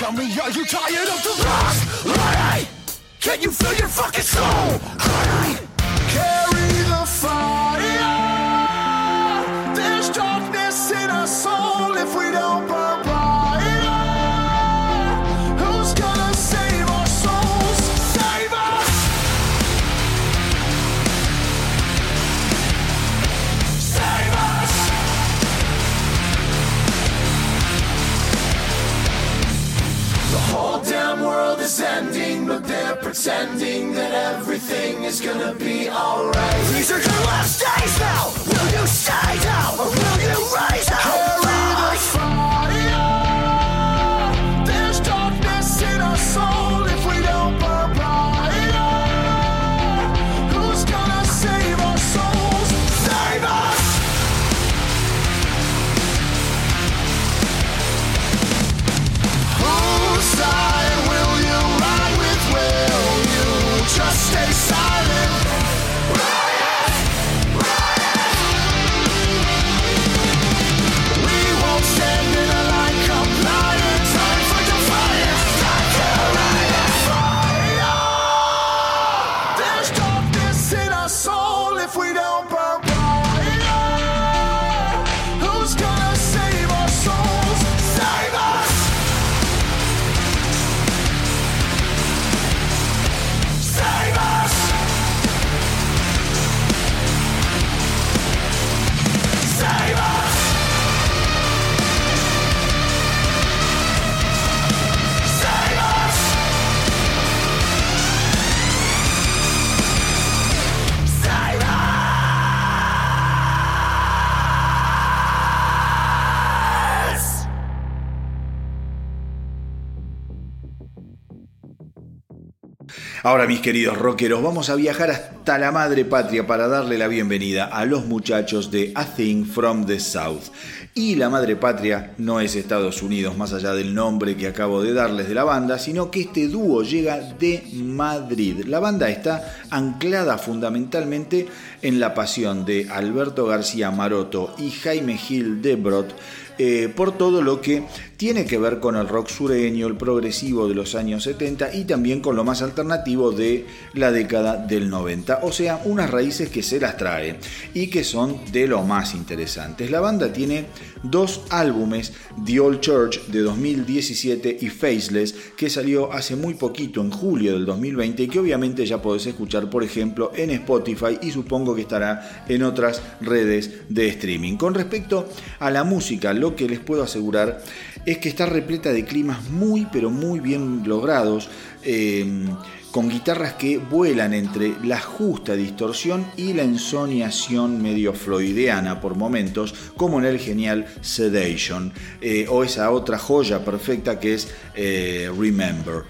Tell me, you tired of the lost? Lie, Can you feel your fucking soul? Carry the fire. There's darkness in our soul if we don't burn bright. Who's gonna save our souls? Save us! Save us! The whole damn world is ending, but they're pretending that everything is gonna be alright. These are your last days now. Will you stay down or will you rise up? Ahora, mis queridos rockeros, vamos a viajar hasta la madre patria para darle la bienvenida a los muchachos de A Thing from the South. Y la madre patria no es Estados Unidos, más allá del nombre que acabo de darles de la banda, sino que este dúo llega de Madrid. La banda está anclada fundamentalmente en la pasión de Alberto García Maroto y Jaime Gil de Brot eh, por todo lo que tiene que ver con el rock sureño, el progresivo de los años 70 y también con lo más alternativo de la década del 90. O sea, unas raíces que se las trae y que son de lo más interesantes. La banda tiene dos álbumes, The Old Church de 2017 y Faceless, que salió hace muy poquito, en julio del 2020, y que obviamente ya podés escuchar, por ejemplo, en Spotify y supongo que estará en otras redes de streaming. Con respecto a la música, lo que les puedo asegurar es que está repleta de climas muy pero muy bien logrados. eh, con guitarras que vuelan entre la justa distorsión y la ensoñación medio floideana por momentos, como en el genial Sedation, eh, o esa otra joya perfecta que es eh, Remember.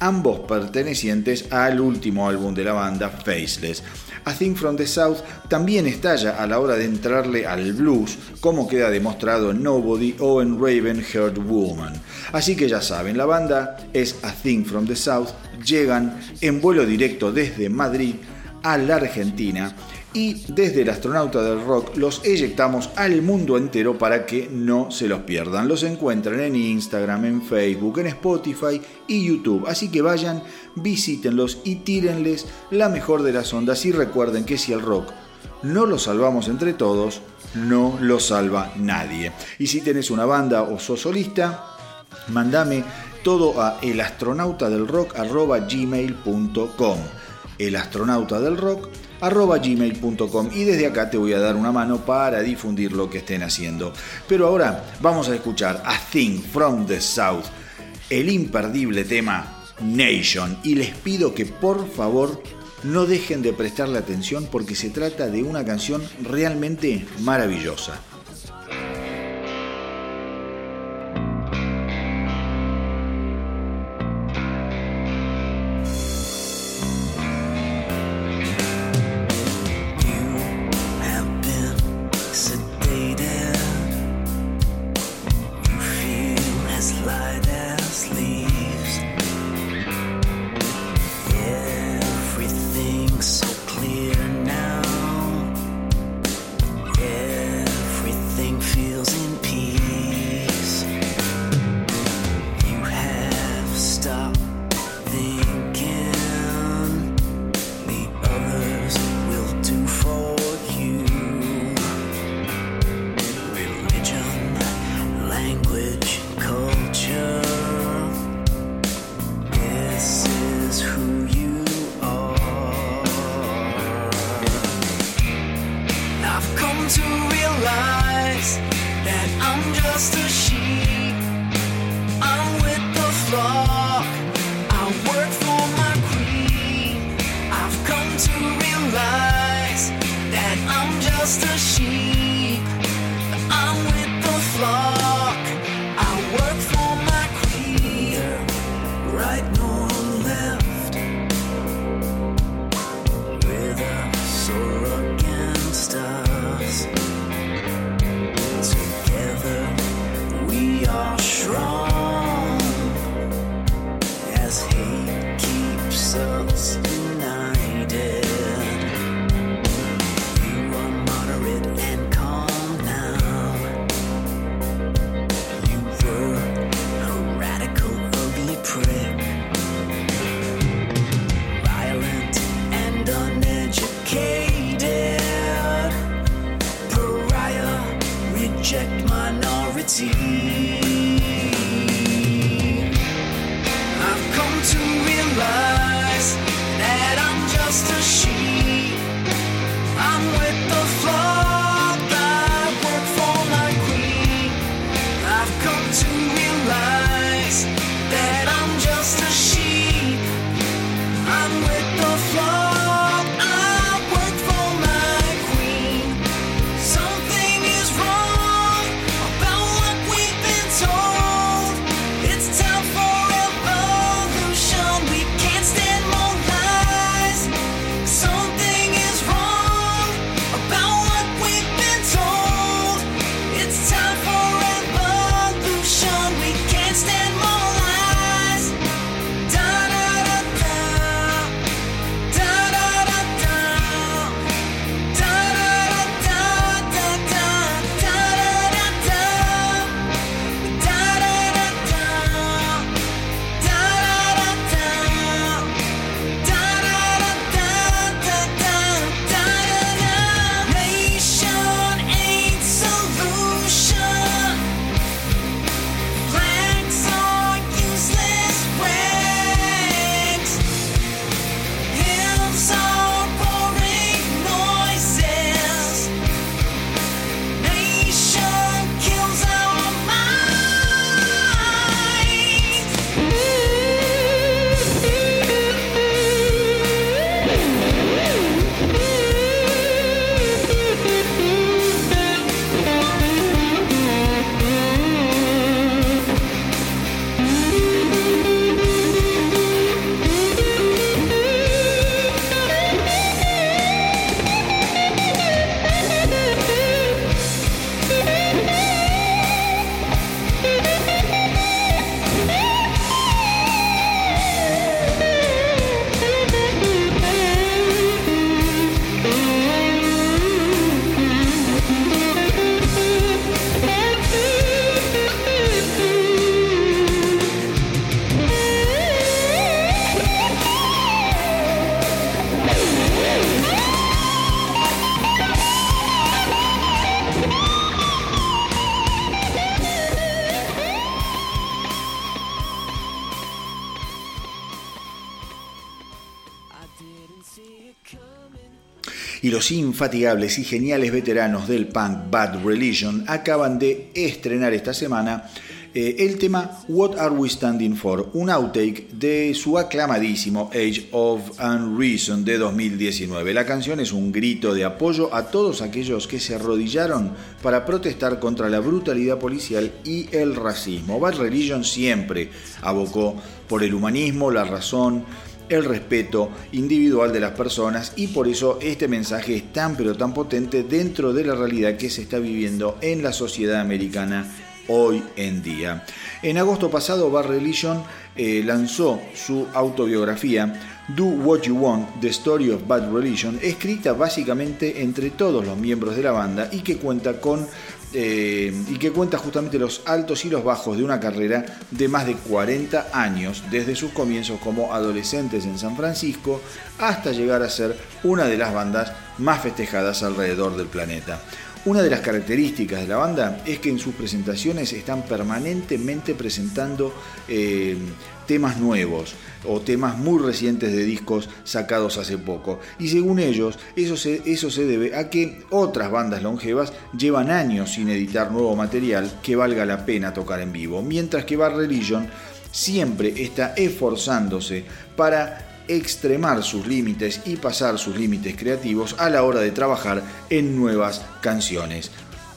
ambos pertenecientes al último álbum de la banda, Faceless. A Thing from the South también estalla a la hora de entrarle al blues, como queda demostrado en Nobody o en Raven Heard Woman. Así que ya saben, la banda es A Thing from the South, llegan en vuelo directo desde Madrid a la Argentina y desde el astronauta del rock los eyectamos al mundo entero para que no se los pierdan. Los encuentran en Instagram, en Facebook, en Spotify y YouTube. Así que vayan, visítenlos y tírenles la mejor de las ondas y recuerden que si el rock no lo salvamos entre todos, no lo salva nadie. Y si tenés una banda o sos solista, mandame todo a elastronautadelrock.gmail.com elastronautadelrock.gmail.com y desde acá te voy a dar una mano para difundir lo que estén haciendo. Pero ahora vamos a escuchar A Thing from the South, el imperdible tema Nation y les pido que por favor no dejen de prestarle atención porque se trata de una canción realmente maravillosa. Infatigables y geniales veteranos del punk Bad Religion acaban de estrenar esta semana eh, el tema What Are We Standing For, un outtake de su aclamadísimo Age of Unreason de 2019. La canción es un grito de apoyo a todos aquellos que se arrodillaron para protestar contra la brutalidad policial y el racismo. Bad Religion siempre abocó por el humanismo, la razón, el respeto individual de las personas y por eso este mensaje es tan pero tan potente dentro de la realidad que se está viviendo en la sociedad americana hoy en día. En agosto pasado Bar Religion eh, lanzó su autobiografía Do What You Want, The Story of Bad Religion, escrita básicamente entre todos los miembros de la banda y que cuenta con eh, y que cuenta justamente los altos y los bajos de una carrera de más de 40 años, desde sus comienzos como adolescentes en San Francisco hasta llegar a ser una de las bandas más festejadas alrededor del planeta. Una de las características de la banda es que en sus presentaciones están permanentemente presentando eh, temas nuevos o temas muy recientes de discos sacados hace poco. Y según ellos, eso se, eso se debe a que otras bandas longevas llevan años sin editar nuevo material que valga la pena tocar en vivo, mientras que Bar Religion siempre está esforzándose para extremar sus límites y pasar sus límites creativos a la hora de trabajar en nuevas canciones.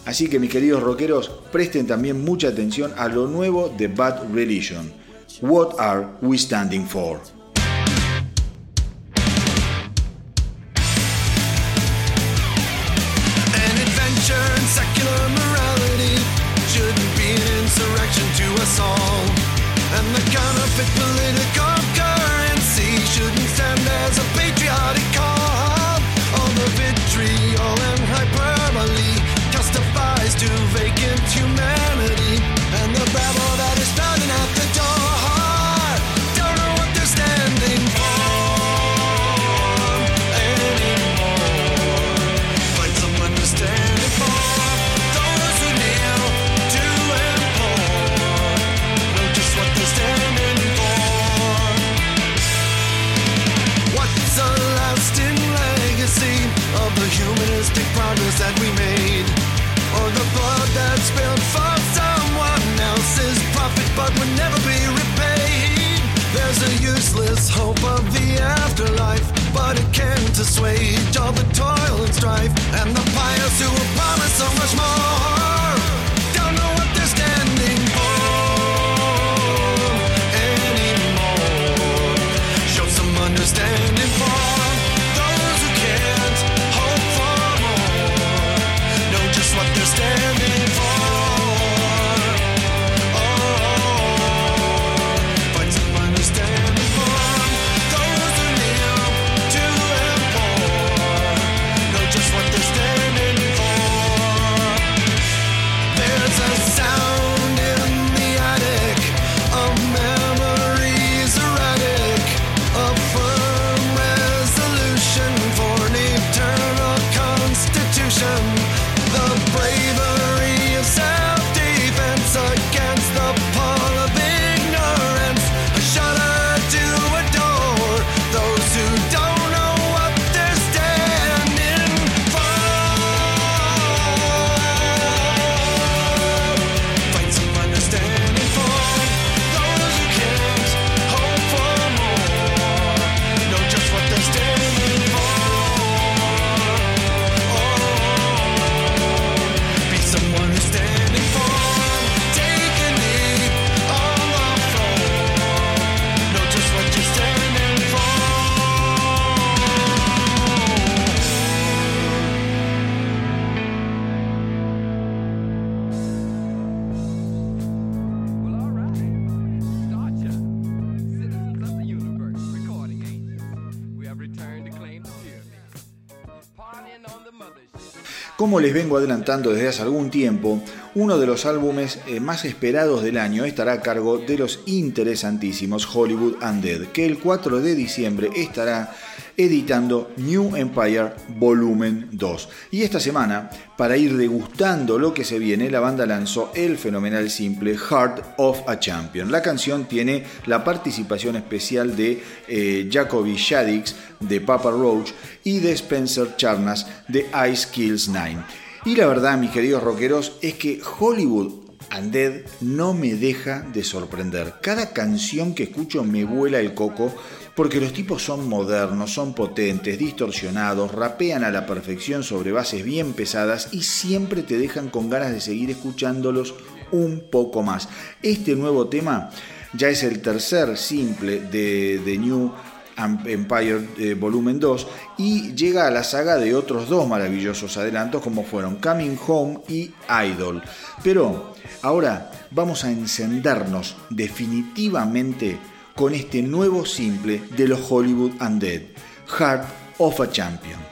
Así que mis queridos rockeros, presten también mucha atención a lo nuevo de Bad Religion. What are we standing for? An adventure in secular morality shouldn't be an insurrection to us all. And the counterfeit political hope of the afterlife, but it can't assuage all the toil and strife and the pious who will promise so much more. Como les vengo adelantando desde hace algún tiempo, uno de los álbumes eh, más esperados del año estará a cargo de los interesantísimos Hollywood Undead, que el 4 de diciembre estará editando New Empire Volumen 2. Y esta semana, para ir degustando lo que se viene, la banda lanzó el fenomenal simple Heart of a Champion. La canción tiene la participación especial de eh, Jacoby Shadix de Papa Roach y de Spencer Charnas de Ice Kills 9. Y la verdad, mis queridos rockeros, es que Hollywood Undead no me deja de sorprender. Cada canción que escucho me vuela el coco porque los tipos son modernos, son potentes, distorsionados, rapean a la perfección sobre bases bien pesadas y siempre te dejan con ganas de seguir escuchándolos un poco más. Este nuevo tema ya es el tercer simple de, The New Empire eh, Volumen 2 y llega a la saga de otros dos maravillosos adelantos como fueron Coming Home y Idol. Pero ahora vamos a encendernos definitivamente con este nuevo simple de los Hollywood Undead, Heart of a Champion.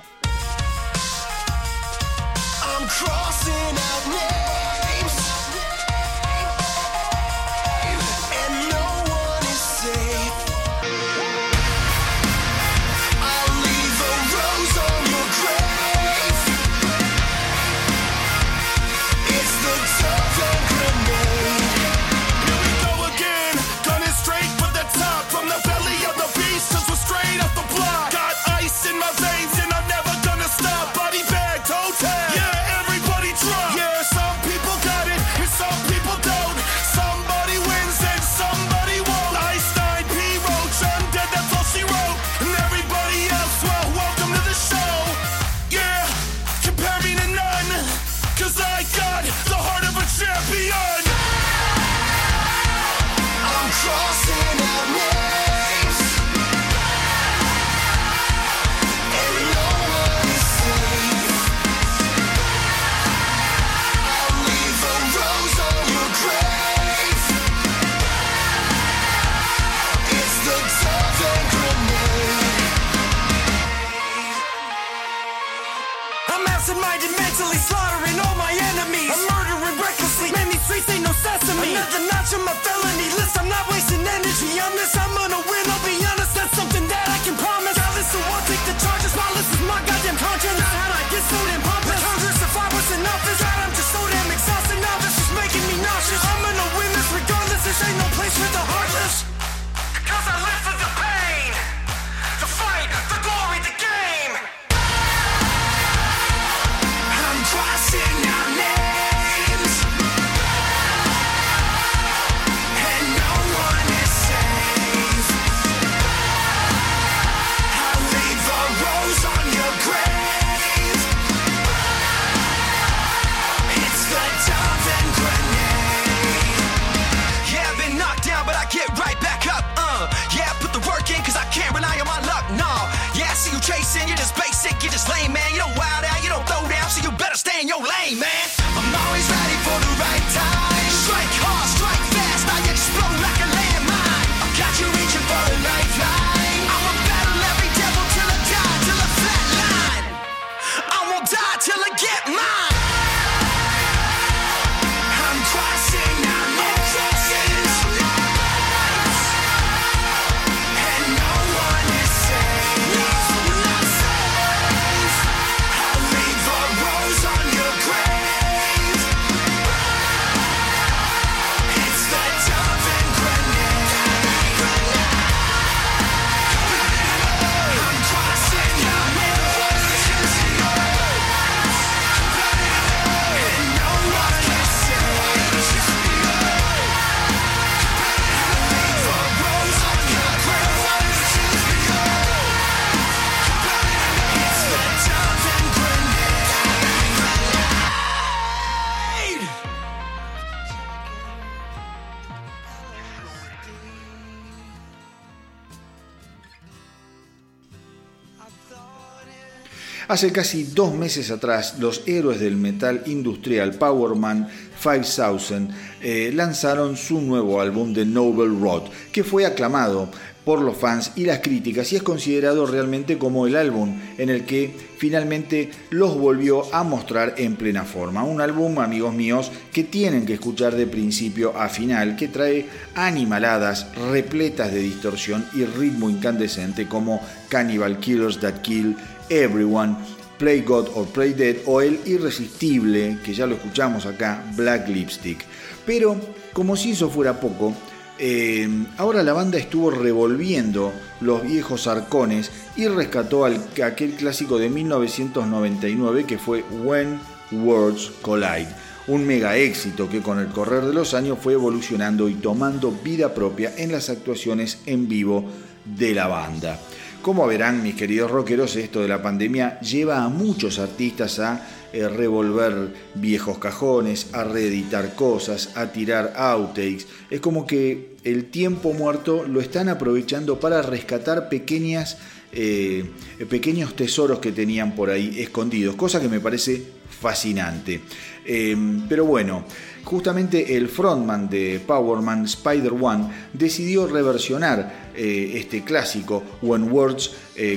Hace casi dos meses atrás, los héroes del metal industrial Powerman 5000 eh, lanzaron su nuevo álbum The Noble Road, que fue aclamado por los fans y las críticas y es considerado realmente como el álbum en el que finalmente los volvió a mostrar en plena forma. Un álbum, amigos míos, que tienen que escuchar de principio a final, que trae animaladas repletas de distorsión y ritmo incandescente como Cannibal Killers That Kill, Everyone, Play God or Play Dead o el irresistible, que ya lo escuchamos acá, Black Lipstick. Pero, como si eso fuera poco, eh, ahora la banda estuvo revolviendo los viejos arcones y rescató al, aquel clásico de 1999 que fue When Worlds Collide, un mega éxito que con el correr de los años fue evolucionando y tomando vida propia en las actuaciones en vivo de la banda. Como verán, mis queridos rockeros, esto de la pandemia lleva a muchos artistas a eh, revolver viejos cajones, a reeditar cosas, a tirar outtakes. Es como que el tiempo muerto lo están aprovechando para rescatar pequeñas, eh, pequeños tesoros que tenían por ahí escondidos, cosa que me parece fascinante. Em, pero bueno, justamente el frontman de Powerman, Spider One, decidió reversionar eh, este clásico When Words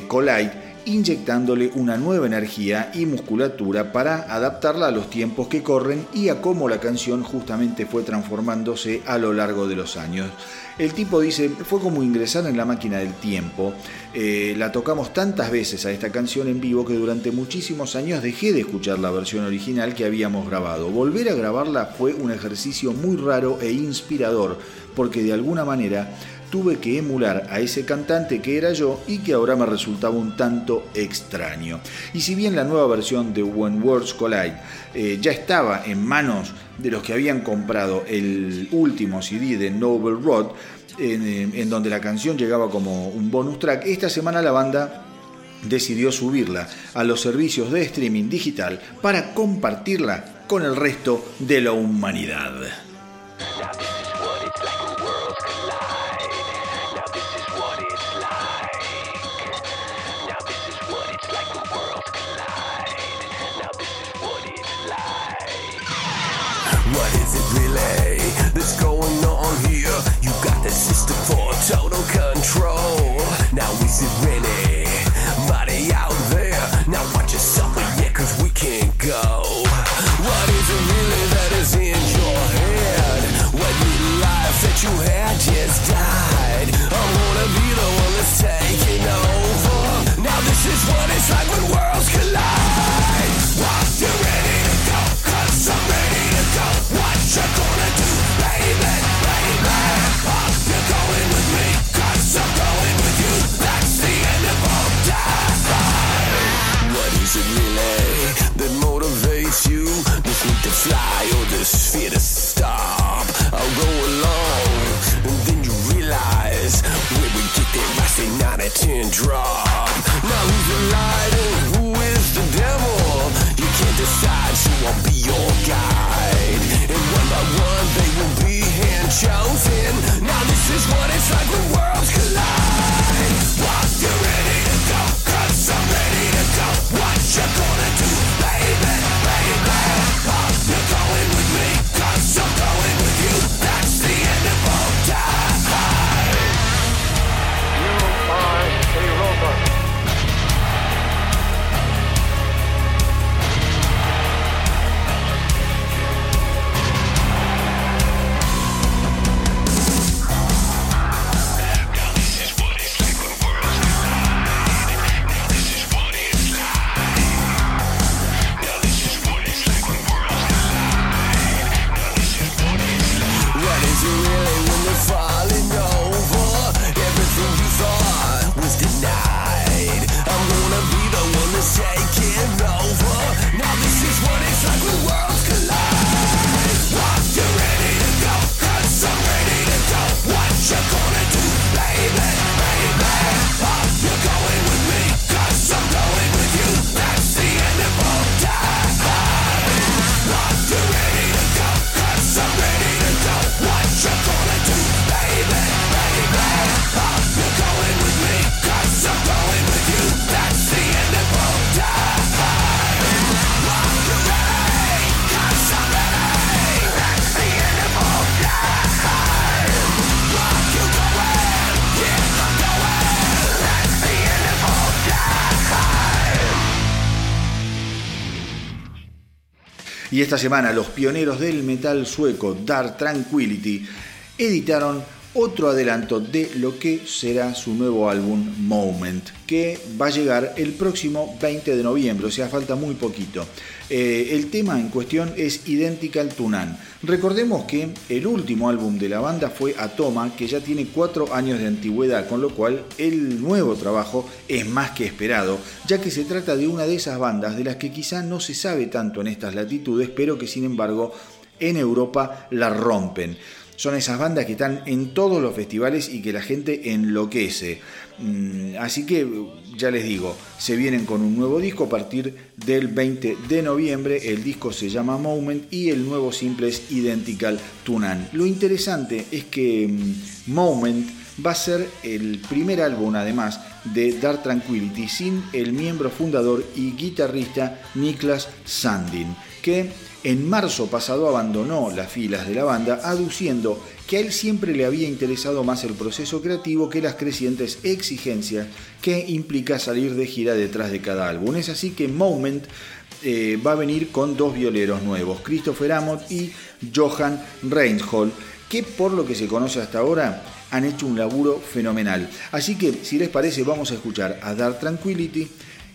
Collide inyectándole una nueva energía y musculatura para adaptarla a los tiempos que corren y a cómo la canción justamente fue transformándose a lo largo de los años. El tipo dice, fue como ingresar en la máquina del tiempo. Eh, la tocamos tantas veces a esta canción en vivo que durante muchísimos años dejé de escuchar la versión original que habíamos grabado. Volver a grabarla fue un ejercicio muy raro e inspirador, porque de alguna manera tuve que emular a ese cantante que era yo y que ahora me resultaba un tanto extraño. Y si bien la nueva versión de When Words Collide eh, ya estaba en manos de los que habían comprado el último CD de Noble Road, en, eh, en donde la canción llegaba como un bonus track, esta semana la banda decidió subirla a los servicios de streaming digital para compartirla con el resto de la humanidad. For total control. Now we it really body out fly or this fear to stop? I'll go along, and then you realize where we get rusty 9 out of 10 drop. Now who's the light and who is the devil? You can't decide, so I'll be your guide. And one by one, they will be hand chosen. Now this is what it's like when worlds Take it Esta semana los pioneros del metal sueco Dark Tranquility editaron otro adelanto de lo que será su nuevo álbum Moment, que va a llegar el próximo 20 de noviembre, o sea, falta muy poquito. Eh, el tema en cuestión es Identical Tunan. Recordemos que el último álbum de la banda fue Atoma, que ya tiene cuatro años de antigüedad, con lo cual el nuevo trabajo es más que esperado, ya que se trata de una de esas bandas de las que quizá no se sabe tanto en estas latitudes, pero que sin embargo en Europa la rompen. Son esas bandas que están en todos los festivales y que la gente enloquece. Mm, así que ya les digo, se vienen con un nuevo disco a partir del 20 de noviembre. El disco se llama Moment y el nuevo simple es Identical Tunan. Lo interesante es que mm, Moment va a ser el primer álbum además de Dark Tranquility sin el miembro fundador y guitarrista Niklas Sandin, que en marzo pasado abandonó las filas de la banda, aduciendo que a él siempre le había interesado más el proceso creativo que las crecientes exigencias que implica salir de gira detrás de cada álbum. Es así que Moment eh, va a venir con dos violeros nuevos, Christopher Amott y Johan Reinhold, que por lo que se conoce hasta ahora han hecho un laburo fenomenal. Así que, si les parece, vamos a escuchar a Dark Tranquility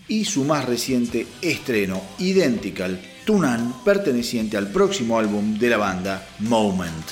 y su más reciente estreno, Identical Tunan, perteneciente al próximo álbum de la banda, Moment.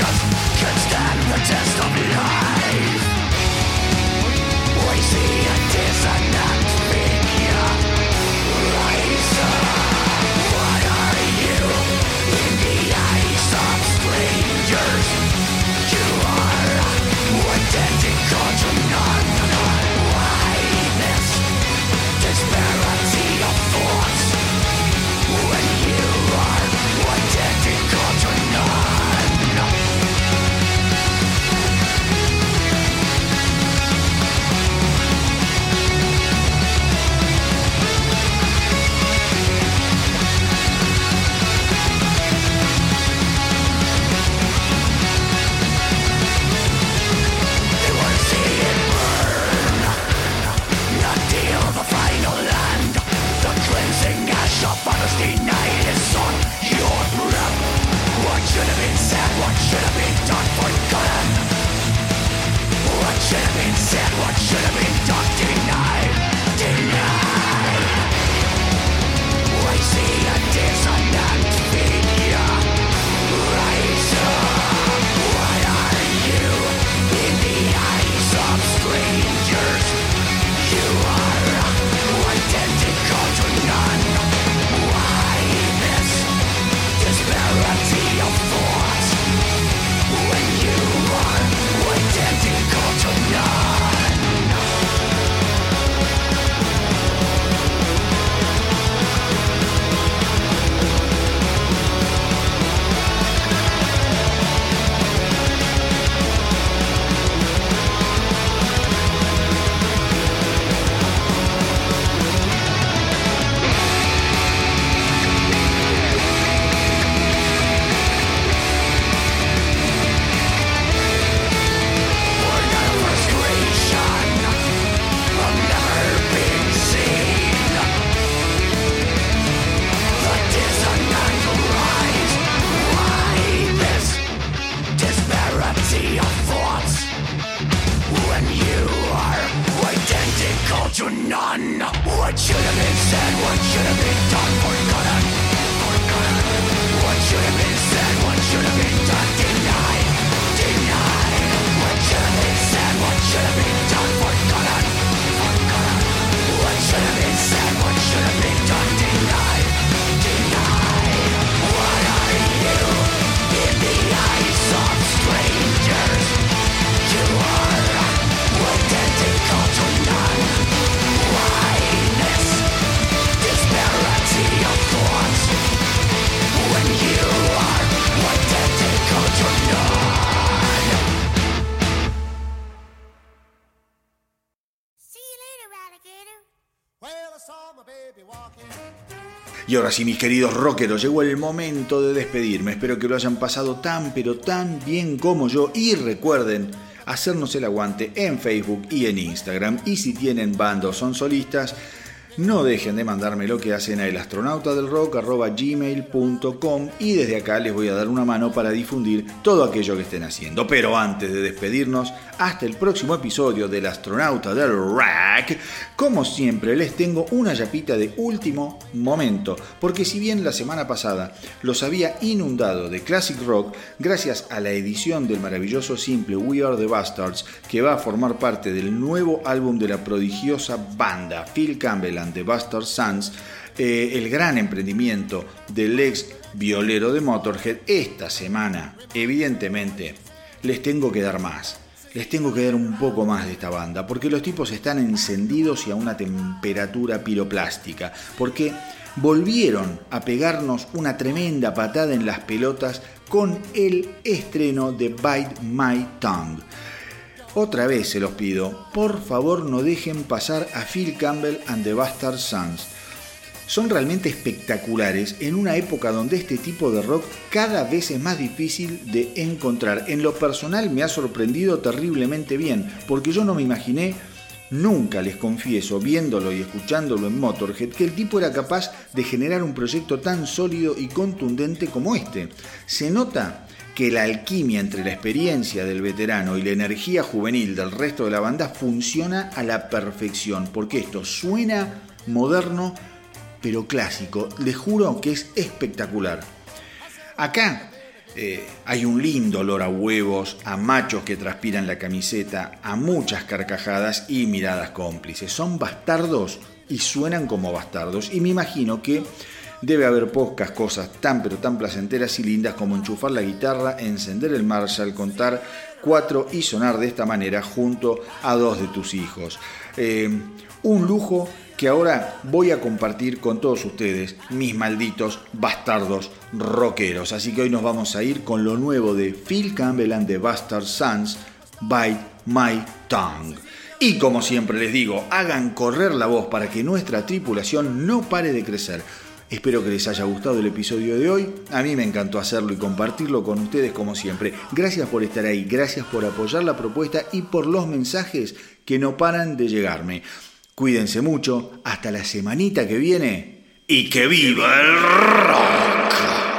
just can't Y ahora sí, mis queridos rockeros, llegó el momento de despedirme. Espero que lo hayan pasado tan, pero tan bien como yo. Y recuerden hacernos el aguante en Facebook y en Instagram. Y si tienen bandos son solistas, no dejen de mandarme lo que hacen a elastronautadelrock.gmail.com y desde acá les voy a dar una mano para difundir todo aquello que estén haciendo. Pero antes de despedirnos, hasta el próximo episodio del Astronauta del Rock, como siempre les tengo una yapita de último momento, porque si bien la semana pasada los había inundado de classic rock, gracias a la edición del maravilloso simple We Are the Bastards, que va a formar parte del nuevo álbum de la prodigiosa banda Phil Campbell the Bastard Sons, eh, el gran emprendimiento del ex violero de Motorhead, esta semana, evidentemente, les tengo que dar más. Les tengo que dar un poco más de esta banda, porque los tipos están encendidos y a una temperatura piroplástica, porque volvieron a pegarnos una tremenda patada en las pelotas con el estreno de Bite My Tongue. Otra vez se los pido, por favor no dejen pasar a Phil Campbell and the Bastard Sons. Son realmente espectaculares en una época donde este tipo de rock cada vez es más difícil de encontrar. En lo personal me ha sorprendido terriblemente bien, porque yo no me imaginé, nunca les confieso, viéndolo y escuchándolo en Motorhead, que el tipo era capaz de generar un proyecto tan sólido y contundente como este. Se nota que la alquimia entre la experiencia del veterano y la energía juvenil del resto de la banda funciona a la perfección, porque esto suena moderno, pero clásico. Les juro que es espectacular. Acá eh, hay un lindo olor a huevos, a machos que transpiran la camiseta, a muchas carcajadas y miradas cómplices. Son bastardos y suenan como bastardos. Y me imagino que debe haber pocas cosas tan pero tan placenteras y lindas como enchufar la guitarra, encender el Marshall, contar cuatro y sonar de esta manera junto a dos de tus hijos. Eh, un lujo que ahora voy a compartir con todos ustedes, mis malditos bastardos rockeros. Así que hoy nos vamos a ir con lo nuevo de Phil Campbell and the Bastard Sons, Bite My Tongue. Y como siempre les digo, hagan correr la voz para que nuestra tripulación no pare de crecer. Espero que les haya gustado el episodio de hoy. A mí me encantó hacerlo y compartirlo con ustedes como siempre. Gracias por estar ahí, gracias por apoyar la propuesta y por los mensajes que no paran de llegarme. Cuídense mucho, hasta la semanita que viene y que viva el rock.